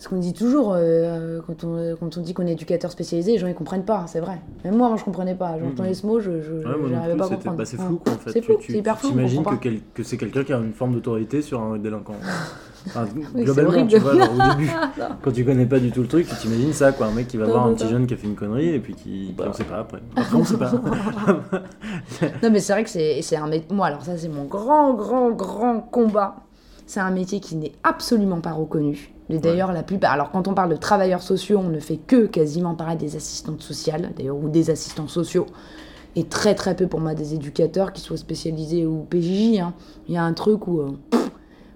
Euh, ce qu'on dit toujours, euh, quand, on, quand on dit qu'on est éducateur spécialisé, les gens ils comprennent pas, c'est vrai. Même moi, avant, je comprenais pas. J'entends Mhm. les mots, je, Ouais, moi plus, pas à comprendre. bah, c'est flou quoi en fait. C'est flou, tu- c'est hyper flou. T'imagines que, pas. quel- que c'est quelqu'un qui a une forme d'autorité sur un délinquant. Enfin, globalement, tu vois, au début, quand tu connais pas du tout le truc, tu t'imagines ça quoi. Un mec qui va Non, voir non, un petit non. jeune qui a fait une connerie et puis qui. Bah. on sait pas après. Après, on sait pas. Non, mais c'est vrai que c'est c'est un métier. Moi, alors, ça, c'est mon grand, grand, grand combat. C'est un métier qui n'est absolument pas reconnu. Et d'ailleurs, la plupart. Alors, quand on parle de travailleurs sociaux, on ne fait que quasiment parler des assistantes sociales, d'ailleurs, ou des assistants sociaux. Et très, très peu pour moi des éducateurs qui soient spécialisés ou PJJ. hein. Il y a un truc où. euh, pff,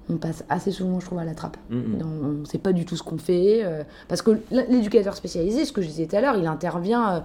on passe assez souvent, je trouve, à la trappe. Mhm. On ne sait pas du tout ce qu'on fait. euh, parce que l'éducateur spécialisé, ce que je disais tout à l'heure, il intervient.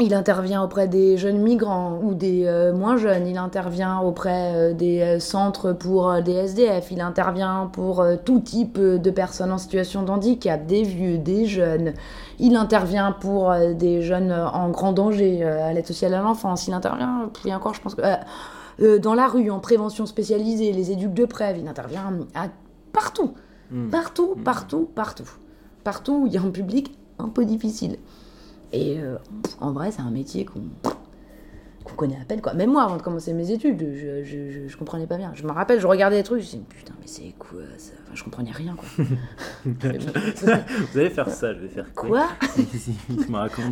Il intervient auprès des jeunes migrants ou des euh, moins jeunes. Il intervient auprès euh, des euh, centres pour euh, des SDF. Il intervient pour tout type de personnes en situation de handicap, des vieux, des jeunes. Il intervient pour des jeunes en grand danger, à l'aide sociale à l'enfance. Il intervient, puis encore, je pense que. dans la rue, en prévention spécialisée, les éduques de Prève, il intervient à partout. Mhm. Partout, Mm. partout, partout. Partout où il y a un public un peu difficile. Et euh, en vrai, c'est un métier qu'on qu'on connaît à peine. Quoi. Même moi, avant de commencer mes études, je, je, je, je comprenais pas bien. Je me rappelle, je regardais les trucs, je me disais, putain, mais c'est quoi ça? Enfin, Je comprenais rien, quoi. Vous allez faire ça, je vais faire quoi?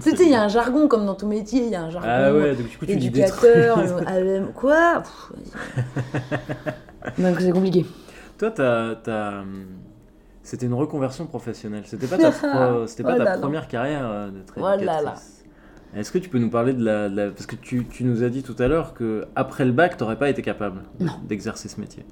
Sais, il y a un jargon, comme dans tout métier, il y a un jargon. Ah ouais, donc du coup tu dis des trucs. éducateur, quoi? Pff. Donc c'est compliqué. Toi, t'as, c'était une reconversion professionnelle. C'était pas ta, pro- c'était pas Oh ta là là. première carrière euh, d'être Oh là éducatrice. là. Est-ce que tu peux nous parler de la, de la- parce que tu, tu nous as dit tout à l'heure que après le bac, t'aurais pas été capable de- d'exercer ce métier.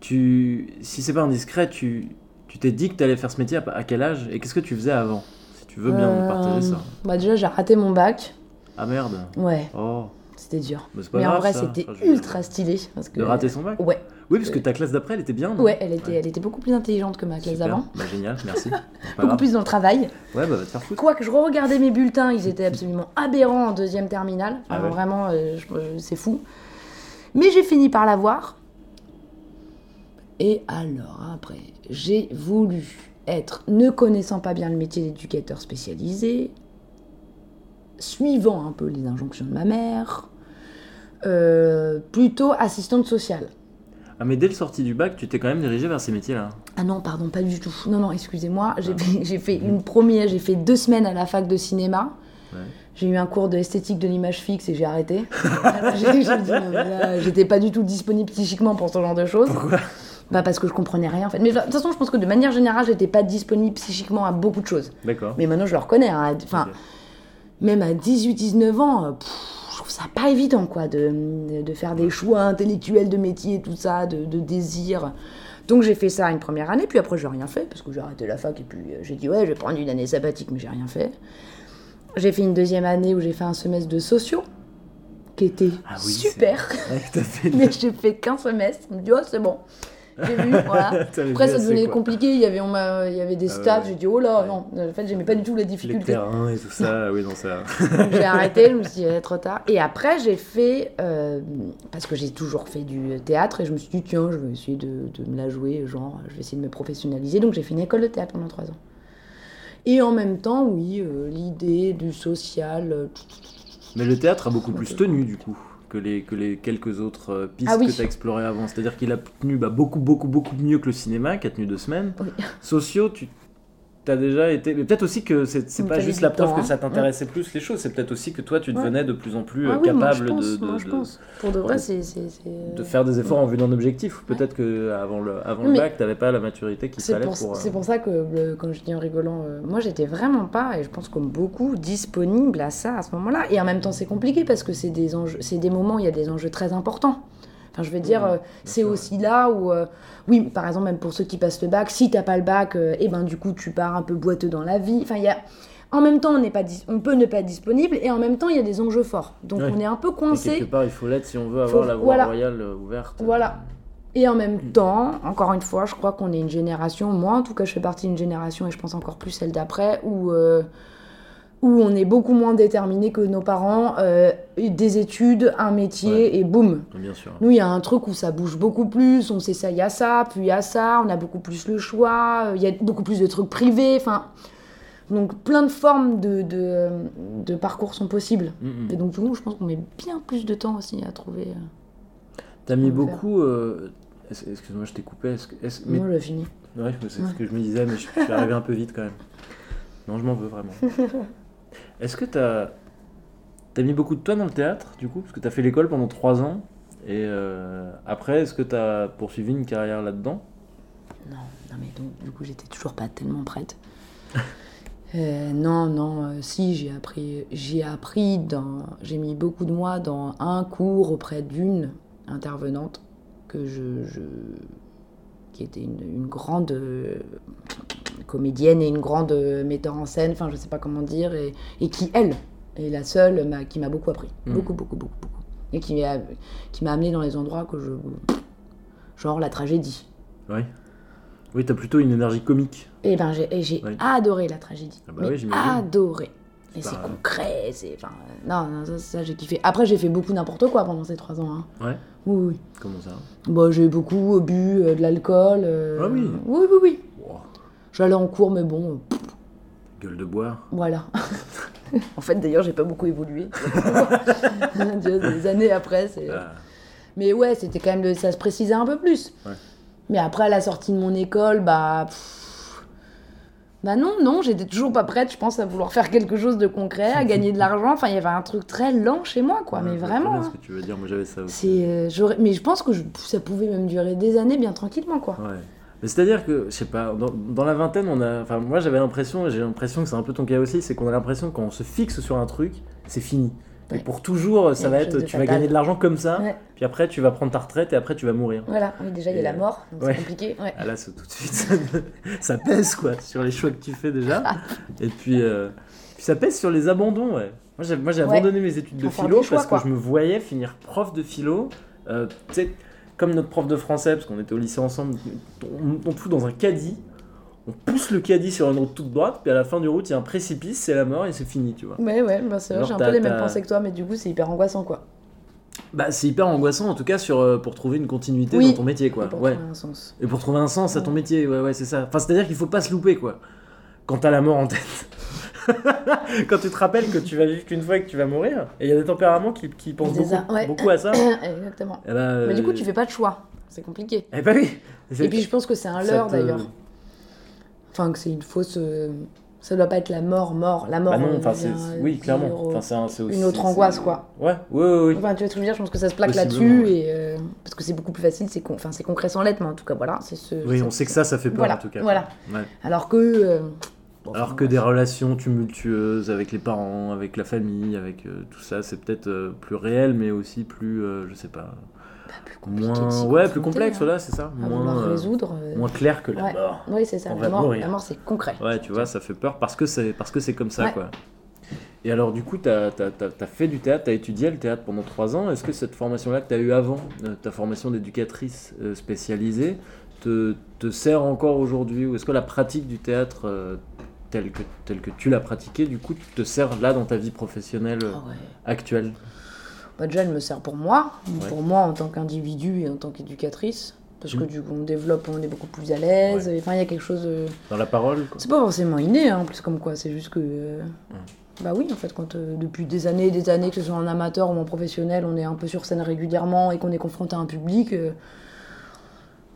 Tu, si c'est pas indiscret, tu, tu t'es dit que t'allais faire ce métier à, quel âge? Et qu'est-ce que tu faisais avant? Si tu veux bien nous partager Euh, ça. Bah déjà, j'ai raté mon bac. Ah merde. Ouais, Oh. c'était dur. Bah, Mais en vrai, c'était ultra stylé. Parce que... De rater son bac? Ouais, Oui, parce que ta classe d'après, elle était bien. ouais, elle était, elle était beaucoup plus intelligente que ma classe d'avant. Bah, génial, merci. Beaucoup plus dans le travail. Ouais, bah va te faire foutre. Quoique je regardais mes bulletins, ils étaient absolument aberrants en deuxième terminale. Ah ouais. Vraiment, euh, je- c'est fou. Mais j'ai fini par l'avoir. Et alors, après, j'ai voulu être, ne connaissant pas bien le métier d'éducateur spécialisé, suivant un peu les injonctions de ma mère, euh, plutôt assistante sociale. Ah, mais dès le sorti du bac, tu t'es quand même dirigé vers ces métiers-là. Ah non, pardon, pas du tout. Non, non, excusez-moi. J'ai Ah. fait, j'ai fait une première, j'ai fait deux semaines à la fac de cinéma. Ouais. J'ai eu un cours d'esthétique de l'image fixe et j'ai arrêté. J'étais pas du tout disponible psychiquement pour ce genre de choses. Pourquoi? Bah parce que je comprenais rien en fait. Mais de toute façon, je pense que de manière générale, j'étais pas disponible psychiquement à beaucoup de choses. D'accord. Mais maintenant, je le reconnais. hein. Enfin, même à 18-19 ans, euh, pff, trouve ça pas évident quoi, de, de- faire des choix intellectuels de métier, tout ça, de, de désir. Donc j'ai fait ça une première année, puis après j'ai rien fait, parce que j'ai arrêté la fac, et puis euh, j'ai dit ouais, je vais prendre une année sabbatique, mais j'ai rien fait. J'ai fait une deuxième année où j'ai fait un semestre de sociaux, qui était Ah oui, super, Ouais, t'as fait. mais j'ai fait qu'un semestre. Je me dis oh c'est bon, j'ai vu, voilà. T'avais Après, ça devenait compliqué. Il y avait, on m'a- il y avait des Ah stats. J'ai dit, oh là, non. En fait, j'aimais pas du tout la Les difficulté. terrains et tout ça, oui, non, ça. Donc, j'ai arrêté. Je me suis dit, trop tard. Et après, j'ai fait. euh, parce que j'ai toujours fait du théâtre. Et je me suis dit, tiens, je vais essayer de, de me la jouer. Genre, je vais essayer de me professionnaliser. Donc, j'ai fait une école de théâtre pendant trois ans. Et en même temps, oui, euh, l'idée du social. euh, Mais le théâtre a beaucoup plus tenu, du coup, que les, que les quelques autres euh, pistes Ah oui. que tu as explorées avant. C'est-à-dire qu'il a tenu bah, beaucoup, beaucoup, beaucoup mieux que le cinéma, qui a tenu deux semaines. Oui. Sociaux, tu tu as déjà été. Mais peut-être aussi que c'est pas juste la preuve temps, que hein. ça t'intéressait plus les choses, c'est peut-être aussi que toi tu Ouais. devenais de plus en plus euh, oui, moi, je capable pense, de, de- moi, je de- pense. Pour de vrai, c'est. c'est- c'est- de faire des efforts en vue d'un objectif. Peut-être que avant le, avant le Mais- bac, t'avais pas la maturité qu'il fallait pour, pour. euh, c'est pour ça que, le- comme je dis en rigolant, euh, moi j'étais vraiment pas, et je pense comme beaucoup, disponible à ça à ce moment-là. Et en même temps, c'est compliqué parce que c'est des, enjeux, c'est des moments où il y a des enjeux très importants. Enfin, je veux dire, euh, c'est aussi là où, euh, oui, par exemple, même pour ceux qui passent le bac, si t'as pas le bac, euh, et ben du coup, tu pars un peu boiteux dans la vie. Enfin, il y a. En même temps, on, n'est pas on peut ne pas être disponible, et en même temps, il y a des enjeux forts. Donc, Ouais. on est un peu Et coincé. quelque part, il faut l'être si on veut Faut- avoir la voie voilà. royale euh, ouverte. Voilà. Et en même temps, encore une fois, je crois qu'on est une génération, moi en tout cas je fais partie d'une génération et je pense encore plus celle d'après, où, euh, où on est beaucoup moins déterminé que nos parents, euh, des études, un métier et boum. Bien sûr. Nous, il y a un truc où ça bouge beaucoup plus, on s'essaye à ça, puis à ça, on a beaucoup plus le choix, euh, il y a beaucoup plus de trucs privés, enfin... Donc plein de formes de, de, de parcours sont possibles. Mm, mm. Et donc du coup, je pense qu'on met bien plus de temps aussi à trouver... euh, T'as mis beaucoup. euh, Excuse-moi, je t'ai coupé. Est-ce est-ce- mais- Moi, fini. Ouais, c'est ce que je me disais, mais je, je suis arrivé un peu vite quand même. Non, je m'en veux vraiment. Est-ce que t'as as mis beaucoup de toi dans le théâtre, du coup? Parce que t'as fait l'école pendant trois ans. Et euh, après, est-ce que t'as poursuivi une carrière là-dedans? Non, non mais donc du coup j'étais toujours pas tellement prête. Euh, non, non, euh, si j'ai appris, j'ai appris dans, j'ai mis beaucoup de mois dans un cours auprès d'une intervenante que je, je- qui était une, une grande euh, comédienne et une grande euh, metteur en scène, enfin je sais pas comment dire, et, et qui elle est la seule m'a- qui m'a beaucoup appris, Mm. beaucoup, beaucoup, beaucoup, beaucoup, et qui m'a, qui m'a amené dans les endroits que je, genre la tragédie. Oui. Oui, t'as plutôt une énergie comique. Et ben j'ai et adoré la tragédie. Ah bah Mais oui, adoré. Et C'est c'est pas- concret, c'est enfin non, non ça, ça, j'ai kiffé. Après j'ai fait beaucoup n'importe quoi pendant ces trois ans. hein. Ouais. Oui oui. Comment ça Bon j'ai beaucoup bu euh, de l'alcool. euh, Ah oui. Oui oui oui. Wow. J'allais en cours mais bon euh, Gueule de bois. voilà. en fait d'ailleurs j'ai pas beaucoup évolué. Des années après c'est. Ah, Mais ouais, c'était quand même de- ça se précisait un peu plus. Ouais. Mais après, à la sortie de mon école, bah. pff, Bah non, non, j'étais toujours pas prête, je pense, à vouloir faire quelque chose de concret, à gagner de l'argent. Enfin, il y avait un truc très lent chez moi, quoi. ouais, mais vraiment. très bien hein. ce que tu veux dire, moi j'avais ça aussi. C'est, euh, mais je pense que je- ça pouvait même durer des années bien tranquillement, quoi. Ouais. Mais c'est-à-dire que, je sais pas, dans, dans la vingtaine, on a. Enfin, moi j'avais l'impression, et j'ai l'impression que c'est un peu ton cas aussi, c'est qu'on a l'impression que quand on se fixe sur un truc, c'est fini. Et Ouais. pour toujours, ça va être, tu vas gagner de l'argent comme ça, Ouais. puis après tu vas prendre ta retraite et après tu vas mourir. Voilà, oui, déjà, il y a Et, la mort, donc ouais. c'est compliqué. Ah là, c'est tout de suite, ça, ça pèse quoi, sur les choix que tu fais déjà. Et puis, euh, puis ça pèse sur les abandons, ouais. Moi j'ai, abandonné mes études de philo choix, parce que je me voyais finir prof de philo. euh, tu sais, comme notre prof de français, parce qu'on était au lycée ensemble, on, on fout dans un caddie, on pousse le caddie sur une route toute droite, puis à la fin du route, il y a un précipice, c'est la mort et c'est fini, tu vois. Ouais, ouais, bah, c'est vrai, j'ai un peu les mêmes pensées que toi, mais du coup, c'est hyper angoissant, quoi. Bah, c'est hyper angoissant en tout cas sur, euh, pour trouver une continuité Oui. dans ton métier, quoi. Et pour Ouais. trouver un sens. Et pour trouver un sens à ton métier, ouais, ouais, c'est ça. Enfin, c'est-à-dire qu'il faut pas se louper, quoi. Quand t'as la mort en tête. Quand tu te rappelles que tu vas vivre qu'une fois et que tu vas mourir. Et il y a des tempéraments qui, qui pensent beaucoup, ouais. beaucoup à ça. Exactement. Eh ben, Mais du coup, euh, tu fais pas de choix. C'est compliqué. Eh ben oui. Et puis je pense que c'est un leurre te- d'ailleurs. Enfin, que c'est une fausse. euh, Ça doit pas être la mort, mort. La mort, Bah non, on enfin, c'est- vient, oui, clairement. euh, Enfin, c'est un- c'est aussi- une autre angoisse, quoi. Ouais, ouais, ouais, ouais. Enfin, tu vois ce que je veux dire Je pense que ça se plaque là-dessus. ouais. et euh, Parce que c'est beaucoup plus facile. C'est con... enfin, c'est concret sans lettres, mais en tout cas, voilà. c'est ce... Oui, on sait que ça, ça fait peur Voilà, en tout cas. voilà. Ouais. Alors que. euh, bon, Alors enfin, que des relations tumultueuses avec les parents, avec la famille, avec euh, tout ça, c'est peut-être euh, plus réel, mais aussi plus, euh, je sais pas, Bah, plus compliqué moins, ouais, plus complexe, hein. voilà, c'est ça, moins, euh, résoudre. euh, moins clair que la ouais. mort. Oui, c'est ça. La mort, c'est concret. Ouais, tu vois, ça fait peur parce que c'est parce que c'est comme ça, Ouais. quoi. Et alors, du coup, tu as, fait du théâtre, tu as étudié le théâtre pendant trois ans. Est-ce que cette formation-là que tu as eue avant, euh, ta formation d'éducatrice spécialisée, te, te sert encore aujourd'hui Ou est-ce que la pratique du théâtre telle, que, telle que tu l'as pratiquée, du coup, te sert là dans ta vie professionnelle Ah ouais. actuelle? Bah, déjà, elle me sert pour moi, Ouais. pour moi en tant qu'individu et en tant qu'éducatrice. Parce que Mm. du coup, on développe, on est beaucoup plus à l'aise. Enfin, il y a quelque chose. Dans la parole. C'est pas forcément inné, hein, en plus, comme quoi. C'est juste que. euh, Bah oui, en fait, quand euh, depuis des années et des années, que ce soit en amateur ou en professionnel, on est un peu sur scène régulièrement et qu'on est confronté à un public. euh,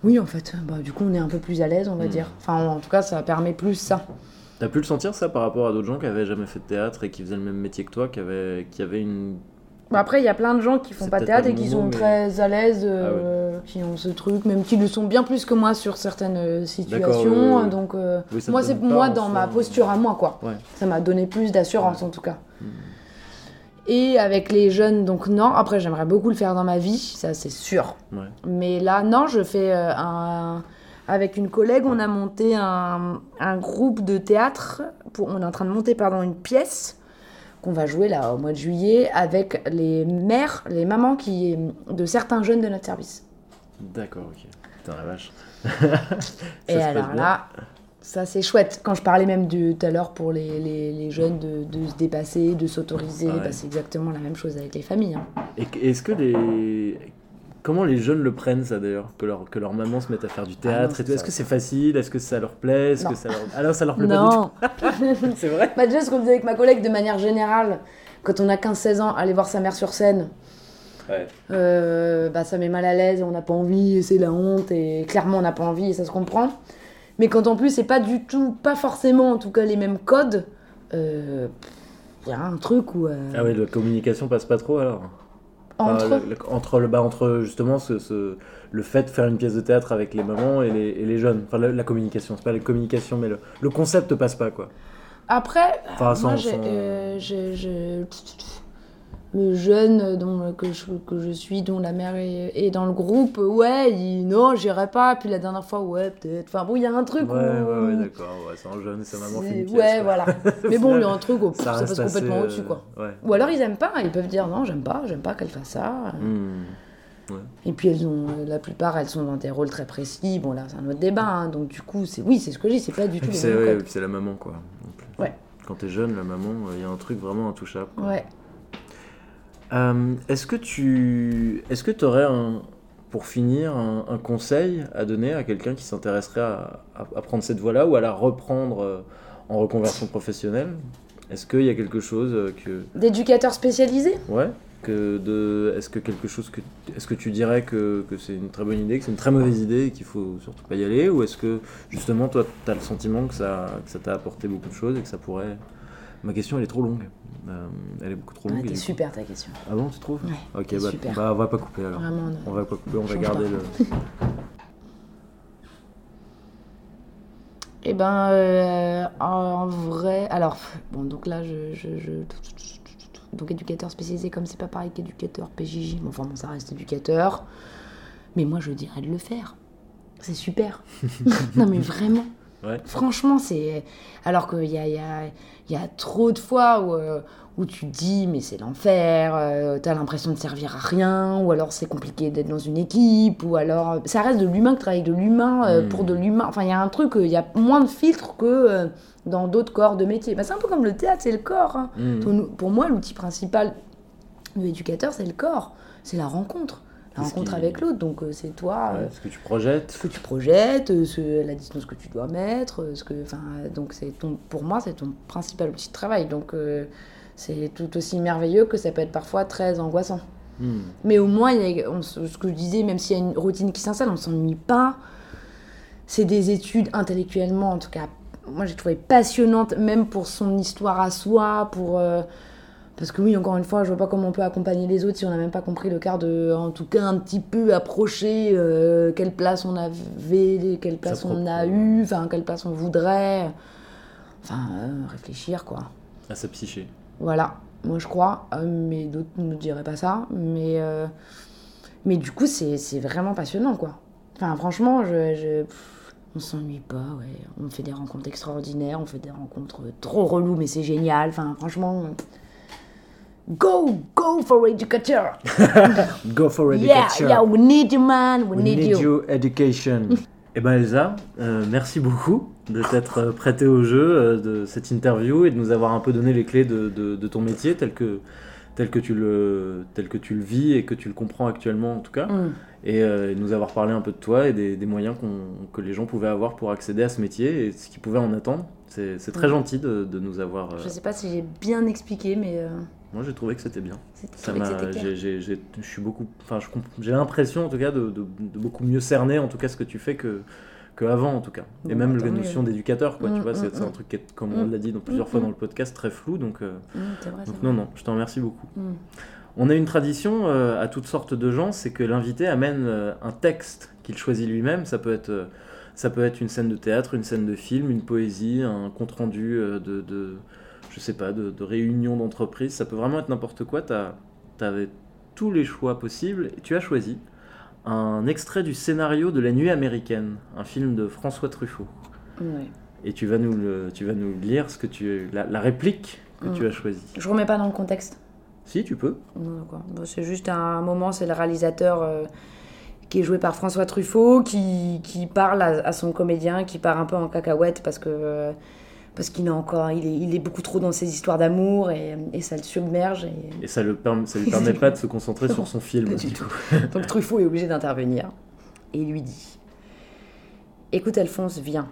Oui, en fait, bah, du coup, on est un peu plus à l'aise, on va Mm. dire. Enfin, en tout cas, ça permet plus ça. T'as pu le sentir ça par rapport à d'autres gens qui avaient jamais fait de théâtre et qui faisaient le même métier que toi, qui avaient, qui avaient une. Après, il y a plein de gens qui font pas théâtre et qui sont mais- très à l'aise, euh, qui ont ce truc, même qui le sont bien plus que moi sur certaines euh, situations. ouais. Donc, euh, Oui, moi, c'est moi dans ma hein. posture à moi, quoi. Ouais. Ça m'a donné plus d'assurance Ouais. en tout cas. Hmm. Et avec les jeunes, donc non. Après, j'aimerais beaucoup le faire dans ma vie, ça c'est sûr. Mais là, non, je fais un. Avec une collègue, on a monté un, un groupe de théâtre. Pour, on est en train de monter pardon, une pièce qu'on va jouer là au mois de juillet avec les mères, les mamans qui, de certains jeunes de notre service. D'accord, ok. Putain la vache. Et alors là, ça c'est chouette. Quand je parlais même tout à l'heure pour les, les, les jeunes de, de se dépasser, de s'autoriser, Ah ouais. bah, c'est exactement la même chose avec les familles. hein. Est-ce que les. Comment les jeunes le prennent ça d'ailleurs que leur, que leur maman se mette à faire du Ah non, théâtre c'est et tout Est-ce que c'est facile? Est-ce que ça leur plaît? Est-ce Non. que ça leur... Ah non, ça leur plaît pas du Non, tout. C'est vrai? Bah, déjà ce qu'on disait avec ma collègue de manière générale, quand on a 15-16 ans, aller voir sa mère sur scène, Ouais. euh, bah, ça met mal à l'aise, on n'a pas envie, et c'est la honte, et clairement on n'a pas envie, et ça se comprend. Mais quand en plus c'est pas du tout, pas forcément en tout cas les mêmes codes, il y a un truc où... euh, Ah ouais, la communication passe pas trop alors entre... Enfin, le- entre, le, bah, entre justement ce, ce- le fait de faire une pièce de théâtre avec les mamans et les, et les jeunes. Enfin, la, la communication, c'est pas la communication, mais le, le concept passe pas quoi. Après, Enfin, sans- moi, j'ai, sans- euh, je- je- le jeune dont, que, je, que je suis, dont la mère est, est dans le groupe, ouais, il, non, j'irai pas. Puis la dernière fois, ouais, peut-être. Enfin bon, il y a un truc Ouais, où... ouais, ouais, d'accord. Ouais, c'est un jeune et sa maman fait une c'est- pièce. Ouais, quoi. voilà. Mais bon, il y a un truc pff, Ça ça, passe complètement au-dessus, quoi. euh, Ouais. Ou alors ils aiment pas, ils peuvent dire non, j'aime pas, j'aime pas qu'elle fasse ça. Hmm. Et puis elles ont, la plupart, elles sont dans des rôles très précis. Bon là, c'est un autre débat. hein. Donc du coup, c'est oui, c'est ce que dis, c'est pas du tout c'est ouais, c'est la maman quoi. plus. Ouais. Quand t'es jeune, la maman, il y a un truc vraiment intouchable. quoi. Ouais. Euh, est-ce que tu est-ce que aurais un pour finir un, un conseil à donner à quelqu'un qui s'intéresserait à, à- à prendre cette voie-là ou à la reprendre euh, en reconversion professionnelle? Est-ce qu'il y a quelque chose euh, que D'éducateurs spécialisés ouais que de est-ce que quelque chose que est-ce que tu dirais que, que c'est une très bonne idée que c'est une très mauvaise idée et qu'il faut surtout pas y aller? Ou est-ce que justement toi tu as le sentiment que ça que ça t'a apporté beaucoup de choses et que ça pourrait ma question elle est trop longue Euh, elle est beaucoup trop longue coup- super ta question. ah bon, tu trouves Ouais, Ok, bah, super. bah, on va pas couper alors. Vraiment. non. On va pas couper, on va garder pas. le. Eh ben, euh, en vrai, alors, bon, donc là, je, je, je- donc éducateur spécialisé, comme c'est pas pareil qu'éducateur PJJ, bon, enfin, bon, ça reste éducateur, mais moi, je dirais de le faire. C'est super. non, mais vraiment. Ouais. Franchement, c'est. Alors qu'il y a, y, a, il y a trop de fois où, euh, où tu te dis, mais c'est l'enfer, euh, t'as l'impression de servir à rien, ou alors c'est compliqué d'être dans une équipe, ou alors. Ça reste de l'humain, travailles avec de l'humain euh, Mm. pour de l'humain. Enfin, il y a un truc, il y a moins de filtres que dans d'autres corps de métier. Bah, c'est un peu comme le théâtre, c'est le corps. hein. Hmm. Pour, pour moi, l'outil principal de l'éducateur, c'est le corps. C'est la rencontre. La rencontre qui- avec l'autre. Donc, euh, c'est toi. euh, Ouais, ce que tu projettes. ce que tu projettes, euh, ce- la distance que tu dois mettre, ce que, donc c'est ton, pour moi c'est ton principal outil de travail. Donc euh, c'est tout aussi merveilleux que ça peut être parfois très angoissant. Hmm. Mais au moins, il y a- on ce que je disais, même s'il y a une routine qui s'installe, on s'ennuie pas. C'est des études intellectuellement, en tout cas, moi j'ai trouvé passionnantes, même pour son histoire à soi, pour euh, parce que oui, encore une fois, je vois pas comment on peut accompagner les autres si on n'a même pas compris le quart de, en tout cas, un petit peu approcher euh, quelle place on avait, quelle place on a propre- eu, enfin quelle place on voudrait. Enfin, euh, réfléchir quoi. À sa psyché. Voilà, moi je crois, euh, mais d'autres ne diraient pas ça. Mais, euh, mais du coup, c'est vraiment passionnant, quoi. Enfin, franchement, je, je- on s'ennuie pas, ouais. On fait des rencontres extraordinaires, on fait des rencontres trop reloues, mais c'est génial. Enfin, franchement, go, go for educator. Go for Yeah, education. yeah, we need you, man, we, We need, need you. you education. Eh ben Elsa, euh, merci beaucoup de t'être euh, prêtée au jeu euh, de cette interview et de nous avoir un peu donné les clés de, de- de ton métier tel que, tel, que tu le, tel que tu le vis et que tu le comprends actuellement en tout cas. Mm. Et, euh, et nous avoir parlé un peu de toi et des, des moyens que les gens pouvaient avoir pour accéder à ce métier et ce qu'ils pouvaient en attendre. C'est très gentil de, de nous avoir... euh, Je sais pas si j'ai bien expliqué, mais euh, moi j'ai trouvé que c'était bien. je suis beaucoup, enfin, j'ai l'impression en tout cas de, de- de beaucoup mieux cerner en tout cas ce que tu fais que, que avant en tout cas. Et même la notion d'éducateur, quoi. tu Mm, vois, c'est mm, un mm. truc qui est, comme on l'a dit dans plusieurs fois dans le podcast, très flou. Donc, euh, vrai, donc non, non, je t'en remercie beaucoup. On a une tradition euh, à toutes sortes de gens, c'est que l'invité amène un texte qu'il choisit lui-même. Ça peut être, ça peut être une scène de théâtre, une scène de film, une poésie, un compte rendu euh, de, de, je sais pas, de, de réunion d'entreprise. Ça peut vraiment être n'importe quoi. Tu avais tous les choix possibles et tu as choisi un extrait du scénario de La Nuit américaine, un film de François Truffaut. Ouais. Et tu vas nous, le, tu vas nous lire ce que tu, la, la réplique que Mm. tu as choisie. Je remets pas dans le contexte. Si, tu peux. Non. Bon, c'est juste un moment, c'est le réalisateur euh, qui est joué par François Truffaut qui, qui parle à, à son comédien, qui part un peu en cacahuète parce que parce qu'il est encore, il est, il est beaucoup trop dans ses histoires d'amour et, et ça le submerge. Et... Et ça ne ça lui permet pas de se concentrer sur son film. Pas du tout. Donc Truffaut est obligé d'intervenir et il lui dit Écoute Alphonse, viens.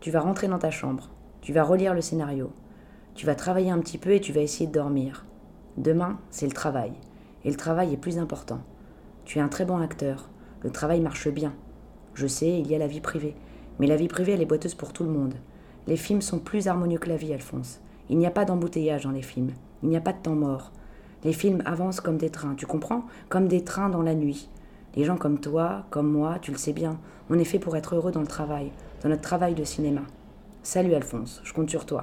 Tu vas rentrer dans ta chambre. Tu vas relire le scénario. Tu vas travailler un petit peu et tu vas essayer de dormir. Demain, c'est le travail. Et le travail est plus important. Tu es un très bon acteur. Le travail marche bien. Je sais, il y a la vie privée. Mais la vie privée, elle est boiteuse pour tout le monde. Les films sont plus harmonieux que la vie, Alphonse. Il n'y a pas d'embouteillage dans les films. Il n'y a pas de temps mort. Les films avancent comme des trains, tu comprends? Comme des trains dans la nuit. Les gens comme toi, comme moi, tu le sais bien, on est fait pour être heureux dans le travail, dans notre travail de cinéma. Salut Alphonse, je compte sur toi.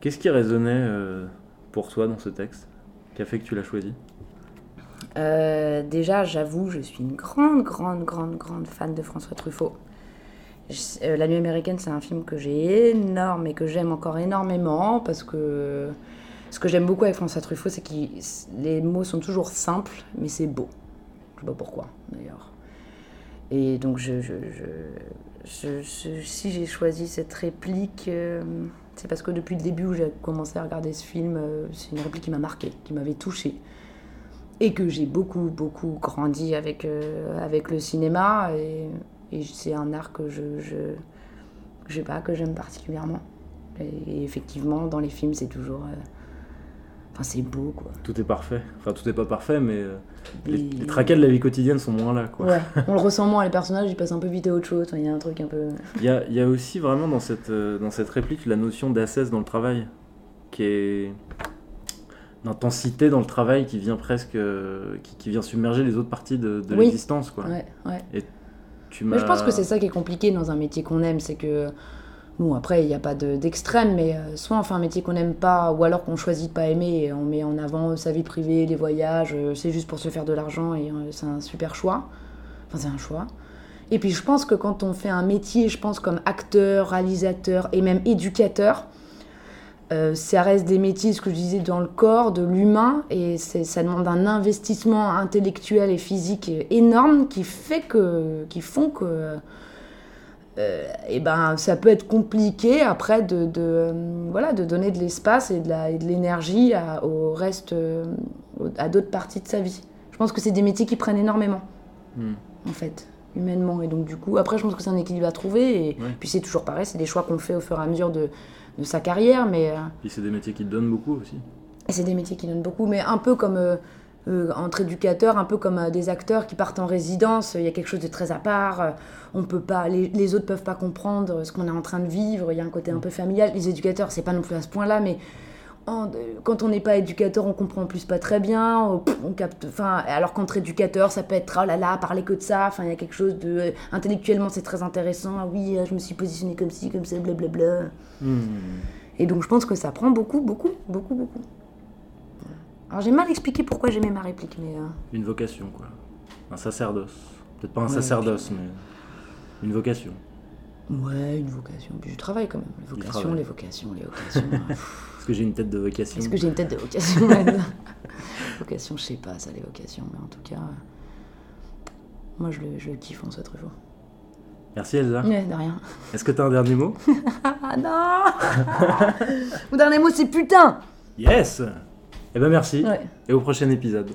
Qu'est-ce qui résonnait euh, pour toi dans ce texte? Qui a fait que tu l'as choisi? Euh, déjà, j'avoue, je suis une grande, grande, grande, grande fan de François Truffaut. Euh, La Nuit américaine, c'est un film que j'ai énorme et que j'aime encore énormément parce que ce que j'aime beaucoup avec François Truffaut, c'est que les mots sont toujours simples, mais c'est beau. Je sais pas pourquoi, d'ailleurs. Et donc, je, je- si j'ai choisi cette réplique, euh, c'est parce que depuis le début où j'ai commencé à regarder ce film, c'est une réplique qui m'a marqué, qui m'avait touchée et que j'ai beaucoup beaucoup grandi avec euh, avec le cinéma et, et c'est un art que je je je sais pas que j'aime particulièrement et, et effectivement dans les films c'est toujours euh, enfin c'est beau quoi Tout est parfait. Enfin, tout n'est pas parfait, mais euh, les, Et- les tracas de la vie quotidienne sont moins là. Quoi. ouais on le ressent moins les personnages ils passent un peu vite à autre chose il y a un truc un peu Il y a, y a aussi vraiment dans cette, dans cette réplique la notion d'assesse dans le travail, qui est d'intensité dans le travail qui vient presque, euh, qui, qui vient submerger les autres parties de, de Oui. l'existence. Quoi. ouais ouais Tu Mais je pense que c'est ça qui est compliqué dans un métier qu'on aime, c'est que bon après il n'y a pas de- d'extrême, mais euh, soit on fait un métier qu'on n'aime pas, ou alors qu'on choisit de pas aimer, et on met en avant sa vie privée, les voyages, euh, c'est juste pour se faire de l'argent et euh, c'est un super choix. Enfin c'est un choix. Et puis je pense que quand on fait un métier, je pense comme acteur, réalisateur et même éducateur, euh, ça reste des métiers, ce que je disais, dans le corps, de l'humain, et ça demande un investissement intellectuel et physique énorme qui fait que, qui font que, euh, eh ben, ça peut être compliqué après de, de, euh, voilà, de donner de l'espace et de et l'énergie à- au reste, euh, à d'autres parties de sa vie. Je pense que c'est des métiers qui prennent énormément, Hmm. en fait, humainement, et donc du coup, après, je pense que c'est un équilibre à trouver, et Ouais. puis c'est toujours pareil, c'est des choix qu'on fait au fur et à mesure de, de sa carrière, mais euh, Puis c'est des métiers qui te donnent beaucoup aussi. et c'est des métiers qui donnent beaucoup, mais un peu comme euh, euh, entre éducateurs, un peu comme euh, des acteurs qui partent en résidence, il y a quelque chose de très à part, euh, on peut pas, les, les autres peuvent pas comprendre ce qu'on est en train de vivre, il y a un côté un peu familial. Les éducateurs, c'est pas non plus à ce point-là, mais en- euh, quand on n'est pas éducateur, on comprend en plus pas très bien, on, capte, enfin, alors qu'entre éducateurs, ça peut être oh là là, parler que de ça, enfin, il y a quelque chose de euh, intellectuellement, c'est très intéressant. Ah oui, euh, je me suis positionnée comme ci, comme ça, blablabla. Hmm. Et donc je pense que ça prend beaucoup, beaucoup, beaucoup, beaucoup. Alors j'ai mal expliqué pourquoi j'aimais ma réplique, mais euh, Une vocation, quoi. Un sacerdoce. Peut-être pas un Ouais, sacerdoce, mais une vocation. ouais, une vocation. Puis je travaille quand même. Les vocations, les vocations, les vocations. Est-ce que j'ai une tête de vocation Est-ce que j'ai une tête de vocation. Vocation, je sais pas ça, les vocations, mais en tout cas, euh, moi je le, je le kiffe en ce. Merci Elsa. Ouais, de rien. Est-ce que t'as un dernier mot? Ah non Mon dernier mot c'est putain Yes Eh ben merci. Ouais. Et au prochain épisode.